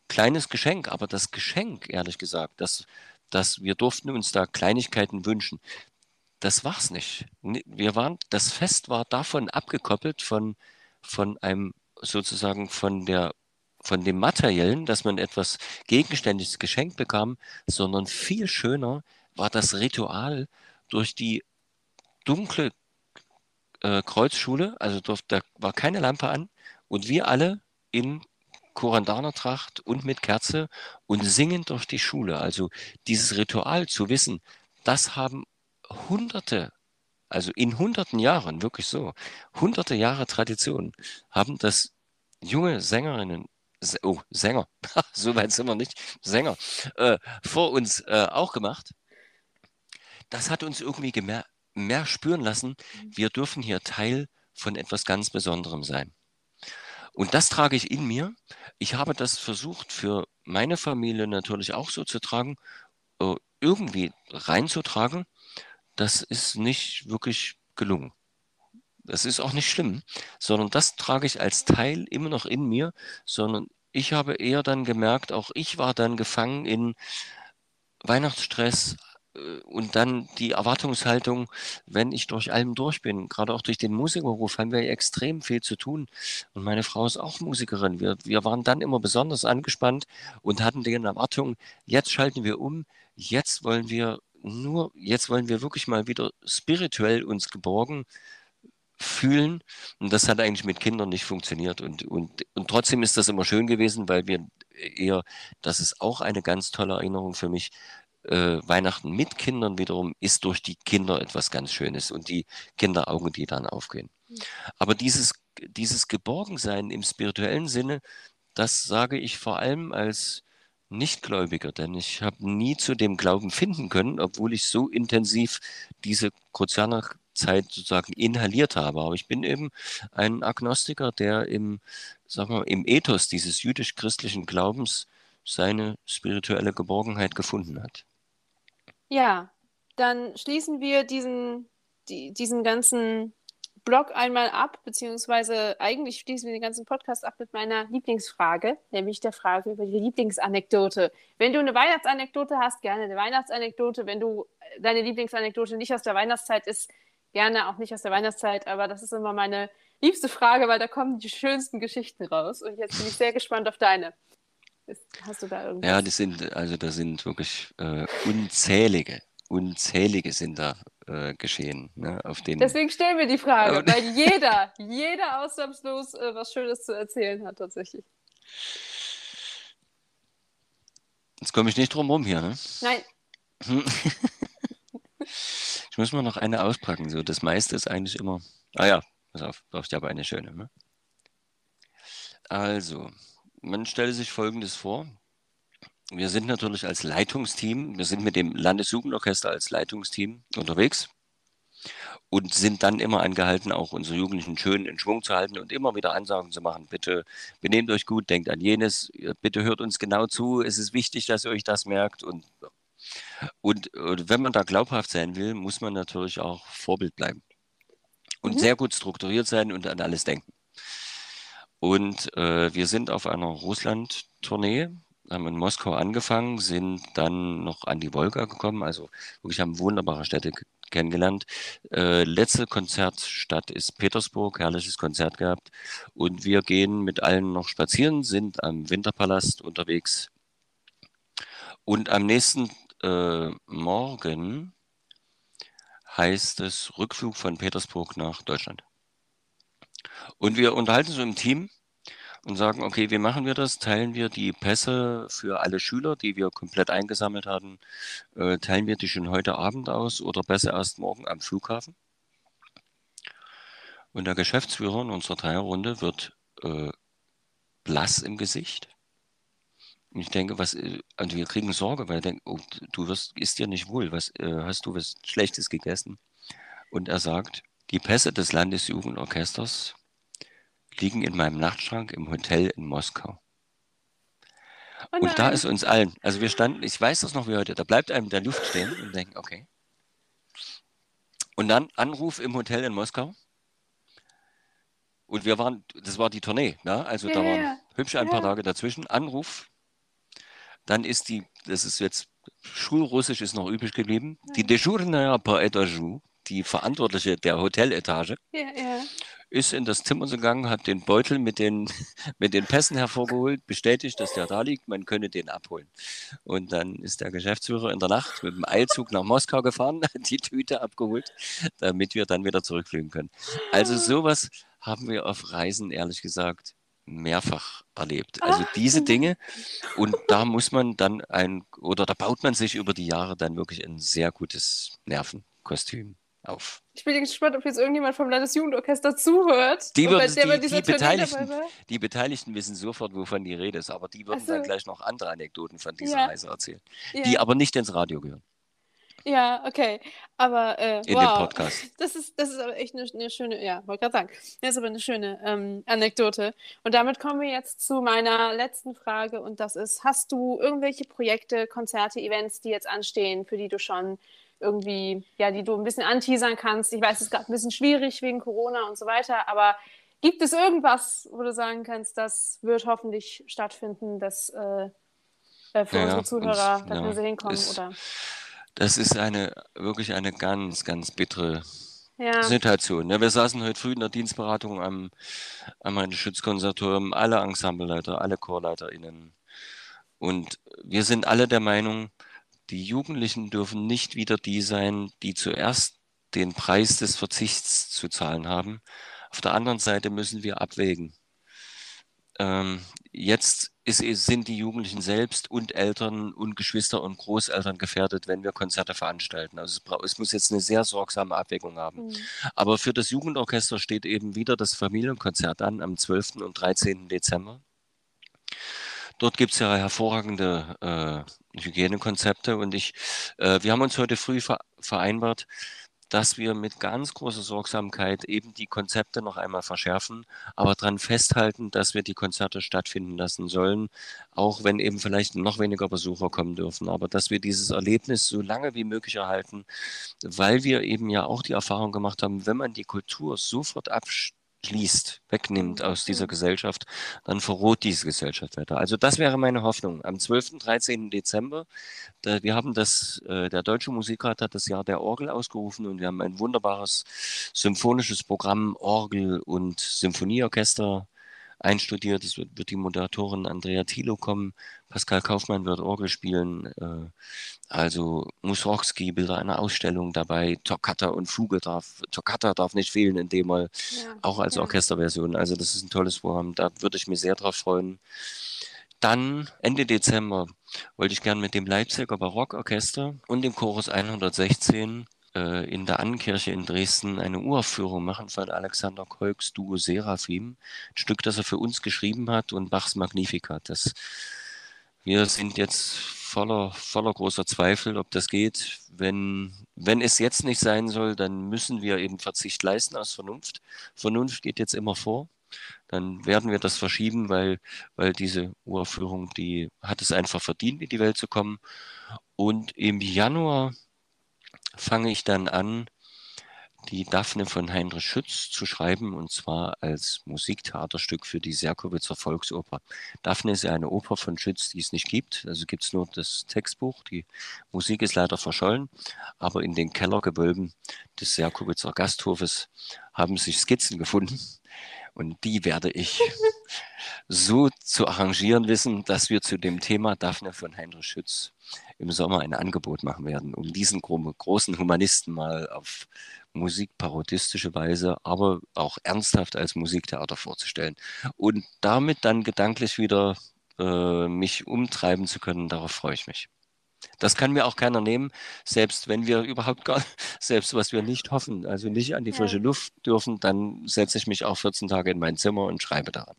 kleines Geschenk, aber das Geschenk, ehrlich gesagt, dass, dass wir durften uns da Kleinigkeiten wünschen, das war's nicht. Wir waren, das Fest war davon abgekoppelt von, von einem sozusagen von der von dem Materiellen, dass man etwas Gegenständliches geschenkt bekam, sondern viel schöner war das Ritual durch die dunkle äh, Kreuzschule, also dort, da war keine Lampe an und wir alle in Korandanertracht und mit Kerze und singen durch die Schule. Also dieses Ritual zu wissen, das haben Hunderte, also in hunderten Jahren, wirklich so, hunderte Jahre Tradition, haben das junge Sängerinnen, oh, Sänger, so weit sind wir nicht, Sänger, äh, vor uns äh, auch gemacht. Das hat uns irgendwie gemerkt, mehr spüren lassen, mhm. wir dürfen hier Teil von etwas ganz Besonderem sein. Und das trage ich in mir. Ich habe das versucht für meine Familie natürlich auch so zu tragen, äh, irgendwie reinzutragen. Das ist nicht wirklich gelungen. Das ist auch nicht schlimm, sondern das trage ich als Teil immer noch in mir, sondern ich habe eher dann gemerkt, auch ich war dann gefangen in Weihnachtsstress, und dann die Erwartungshaltung, wenn ich durch allem durch bin, gerade auch durch den Musikerberuf, haben wir extrem viel zu tun. Und meine Frau ist auch Musikerin. Wir, wir waren dann immer besonders angespannt und hatten die Erwartung, jetzt schalten wir um, jetzt wollen wir nur, jetzt wollen wir wirklich mal wieder spirituell uns geborgen fühlen. Und das hat eigentlich mit Kindern nicht funktioniert. Und, und, und trotzdem ist das immer schön gewesen, weil wir eher, das ist auch eine ganz tolle Erinnerung für mich, äh, Weihnachten mit Kindern wiederum ist durch die Kinder etwas ganz Schönes und die Kinderaugen, die dann aufgehen. Mhm. Aber dieses, dieses Geborgensein im spirituellen Sinne, das sage ich vor allem als Nichtgläubiger, denn ich habe nie zu dem Glauben finden können, obwohl ich so intensiv diese Zeit sozusagen inhaliert habe. Aber ich bin eben ein Agnostiker, der im, sag mal, im Ethos dieses jüdisch-christlichen Glaubens seine spirituelle Geborgenheit gefunden hat. Ja, dann schließen wir diesen, die, diesen ganzen Blog einmal ab, beziehungsweise eigentlich schließen wir den ganzen Podcast ab mit meiner Lieblingsfrage, nämlich der Frage über die Lieblingsanekdote. Wenn du eine Weihnachtsanekdote hast, gerne eine Weihnachtsanekdote. Wenn du deine Lieblingsanekdote nicht aus der Weihnachtszeit ist, gerne auch nicht aus der Weihnachtszeit, aber das ist immer meine liebste Frage, weil da kommen die schönsten Geschichten raus. Und jetzt bin ich sehr gespannt auf deine. Hast du da irgendwas? Ja, das sind, also da sind wirklich äh, unzählige, unzählige sind da äh, geschehen. Ne, auf den, Deswegen stellen wir die Frage, weil jeder, jeder ausnahmslos äh, was Schönes zu erzählen hat tatsächlich. Jetzt komme ich nicht drum rum hier, ne? Nein. ich muss mal noch eine auspacken. So, das meiste ist eigentlich immer. Ah ja, pass auf, brauchst du aber eine schöne. Ne? Also, man stelle sich Folgendes vor. Wir sind natürlich als Leitungsteam, wir sind mit dem Landesjugendorchester als Leitungsteam unterwegs und sind dann immer angehalten, auch unsere Jugendlichen schön in Schwung zu halten und immer wieder Ansagen zu machen. Bitte benehmt euch gut, denkt an jenes, bitte hört uns genau zu, es ist wichtig, dass ihr euch das merkt. Und, und, und wenn man da glaubhaft sein will, muss man natürlich auch Vorbild bleiben und mhm. sehr gut strukturiert sein und an alles denken. Und äh, wir sind auf einer Russland-Tournee, haben in Moskau angefangen, sind dann noch an die Wolga gekommen, also wirklich haben wunderbare Städte kennengelernt. Äh, letzte Konzertstadt ist Petersburg, herrliches Konzert gehabt. Und wir gehen mit allen noch spazieren, sind am Winterpalast unterwegs. Und am nächsten äh, Morgen heißt es Rückflug von Petersburg nach Deutschland. Und wir unterhalten so im Team und sagen, okay, wie machen wir das? Teilen wir die Pässe für alle Schüler, die wir komplett eingesammelt hatten, äh, teilen wir die schon heute Abend aus oder besser erst morgen am Flughafen? Und der Geschäftsführer in unserer Dreierrunde wird äh, blass im Gesicht. Und ich denke, was, äh, also wir kriegen Sorge, weil denkt, oh, du wirst, ist dir nicht wohl, was, äh, hast du was Schlechtes gegessen? Und er sagt, die Pässe des Landesjugendorchesters liegen in meinem Nachtschrank im Hotel in Moskau. Oh und da ist uns allen, also wir standen, ich weiß das noch wie heute, da bleibt einem der Luft stehen und denken, okay, Und dann Anruf im Hotel in Moskau. Und wir waren, das war die Tournee, ne? also Ja, da waren ja. hübsch ein paar Ja. Tage dazwischen. Anruf, dann ist die, das ist jetzt, Schulrussisch ist noch übrig geblieben, die Dejournaya par étage, die Verantwortliche der Hoteletage, Ja, ja. Ist in das Zimmer gegangen, hat den Beutel mit den, mit den Pässen hervorgeholt, bestätigt, dass der da liegt, man könne den abholen. Und dann ist der Geschäftsführer in der Nacht mit dem Eilzug nach Moskau gefahren, hat die Tüte abgeholt, damit wir dann wieder zurückfliegen können. Also sowas haben wir auf Reisen, ehrlich gesagt, mehrfach erlebt. Also Ach, diese du- Dinge und da muss man dann ein, oder da baut man sich über die Jahre dann wirklich ein sehr gutes Nervenkostüm auf. Ich bin gespannt, ob jetzt irgendjemand vom Landesjugendorchester zuhört. Die, würden, die, die, Beteiligten, die Beteiligten wissen sofort, wovon die Rede ist, aber die würden Ach so. dann gleich noch andere Anekdoten von dieser Ja. Reise erzählen, Ja. die aber nicht ins Radio gehören, Ja, okay. Aber äh, in wow. dem Podcast. Das ist, das ist aber echt eine, eine schöne, ja, wollte gerade sagen. Das ist aber eine schöne ähm, Anekdote. Und damit kommen wir jetzt zu meiner letzten Frage und das ist, hast du irgendwelche Projekte, Konzerte, Events, die jetzt anstehen, für die du schon irgendwie, ja, die du ein bisschen anteasern kannst? Ich weiß, es ist gerade ein bisschen schwierig wegen Corona und so weiter, aber gibt es irgendwas, wo du sagen kannst, das wird hoffentlich stattfinden, dass äh, äh, für Ja, unsere Zuhörer, dass ja, wir sie hinkommen, ist- oder? Das ist eine wirklich eine ganz, ganz bittere Ja, Situation. Ja, wir saßen heute früh in der Dienstberatung am, am Rhein-Schütz-Konservatorium, alle Ensembleleiter, alle ChorleiterInnen. Und wir sind alle der Meinung, die Jugendlichen dürfen nicht wieder die sein, die zuerst den Preis des Verzichts zu zahlen haben. Auf der anderen Seite müssen wir abwägen. Ähm, jetzt ist, sind die Jugendlichen selbst und Eltern und Geschwister und Großeltern gefährdet, wenn wir Konzerte veranstalten. Also es, es muss jetzt eine sehr sorgsame Abwägung haben. Mhm. Aber für das Jugendorchester steht eben wieder das Familienkonzert an am 12. und 13. Dezember. Dort gibt es ja hervorragende äh, Hygienekonzepte und ich, äh, wir haben uns heute früh ver vereinbart, dass wir mit ganz großer Sorgsamkeit eben die Konzepte noch einmal verschärfen, aber daran festhalten, dass wir die Konzerte stattfinden lassen sollen, auch wenn eben vielleicht noch weniger Besucher kommen dürfen, aber dass wir dieses Erlebnis so lange wie möglich erhalten, weil wir eben ja auch die Erfahrung gemacht haben, wenn man die Kultur sofort abschließt, wegnimmt aus dieser Gesellschaft, dann verroht diese Gesellschaft weiter. Also das wäre meine Hoffnung. Am 12. 13. Dezember, da, wir haben das, äh, der Deutsche Musikrat hat das Jahr der Orgel ausgerufen und wir haben ein wunderbares symphonisches Programm, Orgel und Symphonieorchester einstudiert. Es wird, wird die Moderatorin Andrea Thilo kommen, Pascal Kaufmann wird Orgel spielen, äh, also Mussorgsky bildet eine Ausstellung dabei, Toccata und Fuge darf, Toccata darf nicht fehlen in dem Mal, Ja, auch als ja. Orchesterversion. Also das ist ein tolles Programm, da würde ich mich sehr drauf freuen. Dann Ende Dezember wollte ich gern mit dem Leipziger Barockorchester und dem Chorus 116 äh, in der Annenkirche in Dresden eine Uraufführung machen von Alexander Kolks Duo Seraphim, ein Stück, das er für uns geschrieben hat und Bachs Magnificat. Das, wir sind jetzt voller, voller großer Zweifel, ob das geht. Wenn, wenn es jetzt nicht sein soll, dann müssen wir eben Verzicht leisten aus Vernunft. Vernunft geht jetzt immer vor. Dann werden wir das verschieben, weil, weil diese Uraufführung, die hat es einfach verdient, in die Welt zu kommen. Und im Januar fange ich dann an, die Daphne von Heinrich Schütz zu schreiben, und zwar als Musiktheaterstück für die Serkowitzer Volksoper. Daphne ist ja eine Oper von Schütz, die es nicht gibt. Also gibt es nur das Textbuch. Die Musik ist leider verschollen, aber in den Kellergewölben des Serkowitzer Gasthofes haben sich Skizzen gefunden. Und die werde ich so zu arrangieren wissen, dass wir zu dem Thema Daphne von Heinrich Schütz im Sommer ein Angebot machen werden, um diesen gro großen Humanisten mal auf musikparodistische Weise, aber auch ernsthaft als Musiktheater vorzustellen und damit dann gedanklich wieder äh, mich umtreiben zu können, darauf freue ich mich. Das kann mir auch keiner nehmen, selbst wenn wir überhaupt gar, selbst was wir nicht hoffen, also nicht an die frische Luft dürfen, dann setze ich mich auch 14 Tage in mein Zimmer und schreibe daran.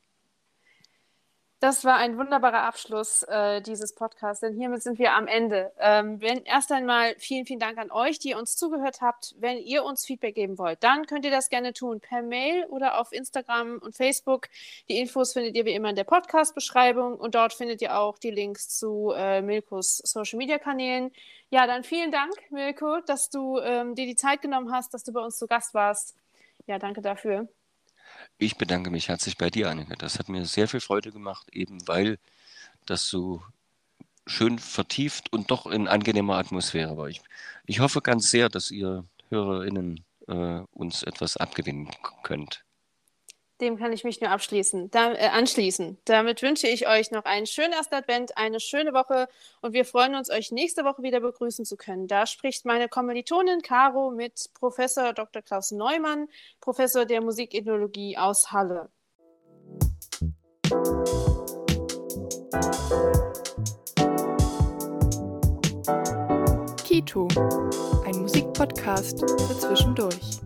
Das war ein wunderbarer Abschluss äh, dieses Podcasts, denn hiermit sind wir am Ende. Ähm, wenn, erst einmal vielen, vielen Dank an euch, die uns zugehört habt. Wenn ihr uns Feedback geben wollt, dann könnt ihr das gerne tun per Mail oder auf Instagram und Facebook. Die Infos findet ihr wie immer in der Podcast-Beschreibung und dort findet ihr auch die Links zu äh, Milkos Social-Media-Kanälen. Ja, dann vielen Dank, Milko, dass du ähm, dir die Zeit genommen hast, dass du bei uns zu Gast warst. Ja, danke dafür. Ich bedanke mich herzlich bei dir, Annika. Das hat mir sehr viel Freude gemacht, eben weil das so schön vertieft und doch in angenehmer Atmosphäre war. Ich, ich hoffe ganz sehr, dass ihr HörerInnen äh, uns etwas abgewinnen könnt. Dem kann ich mich nur abschließen, da, äh, anschließen. Damit wünsche ich euch noch einen schönen ersten Advent, eine schöne Woche und wir freuen uns, euch nächste Woche wieder begrüßen zu können. Da spricht meine Kommilitonin Caro mit Professor Dr. Klaus Neumann, Professor der Musikethnologie aus Halle. Kito, ein Musikpodcast für zwischendurch.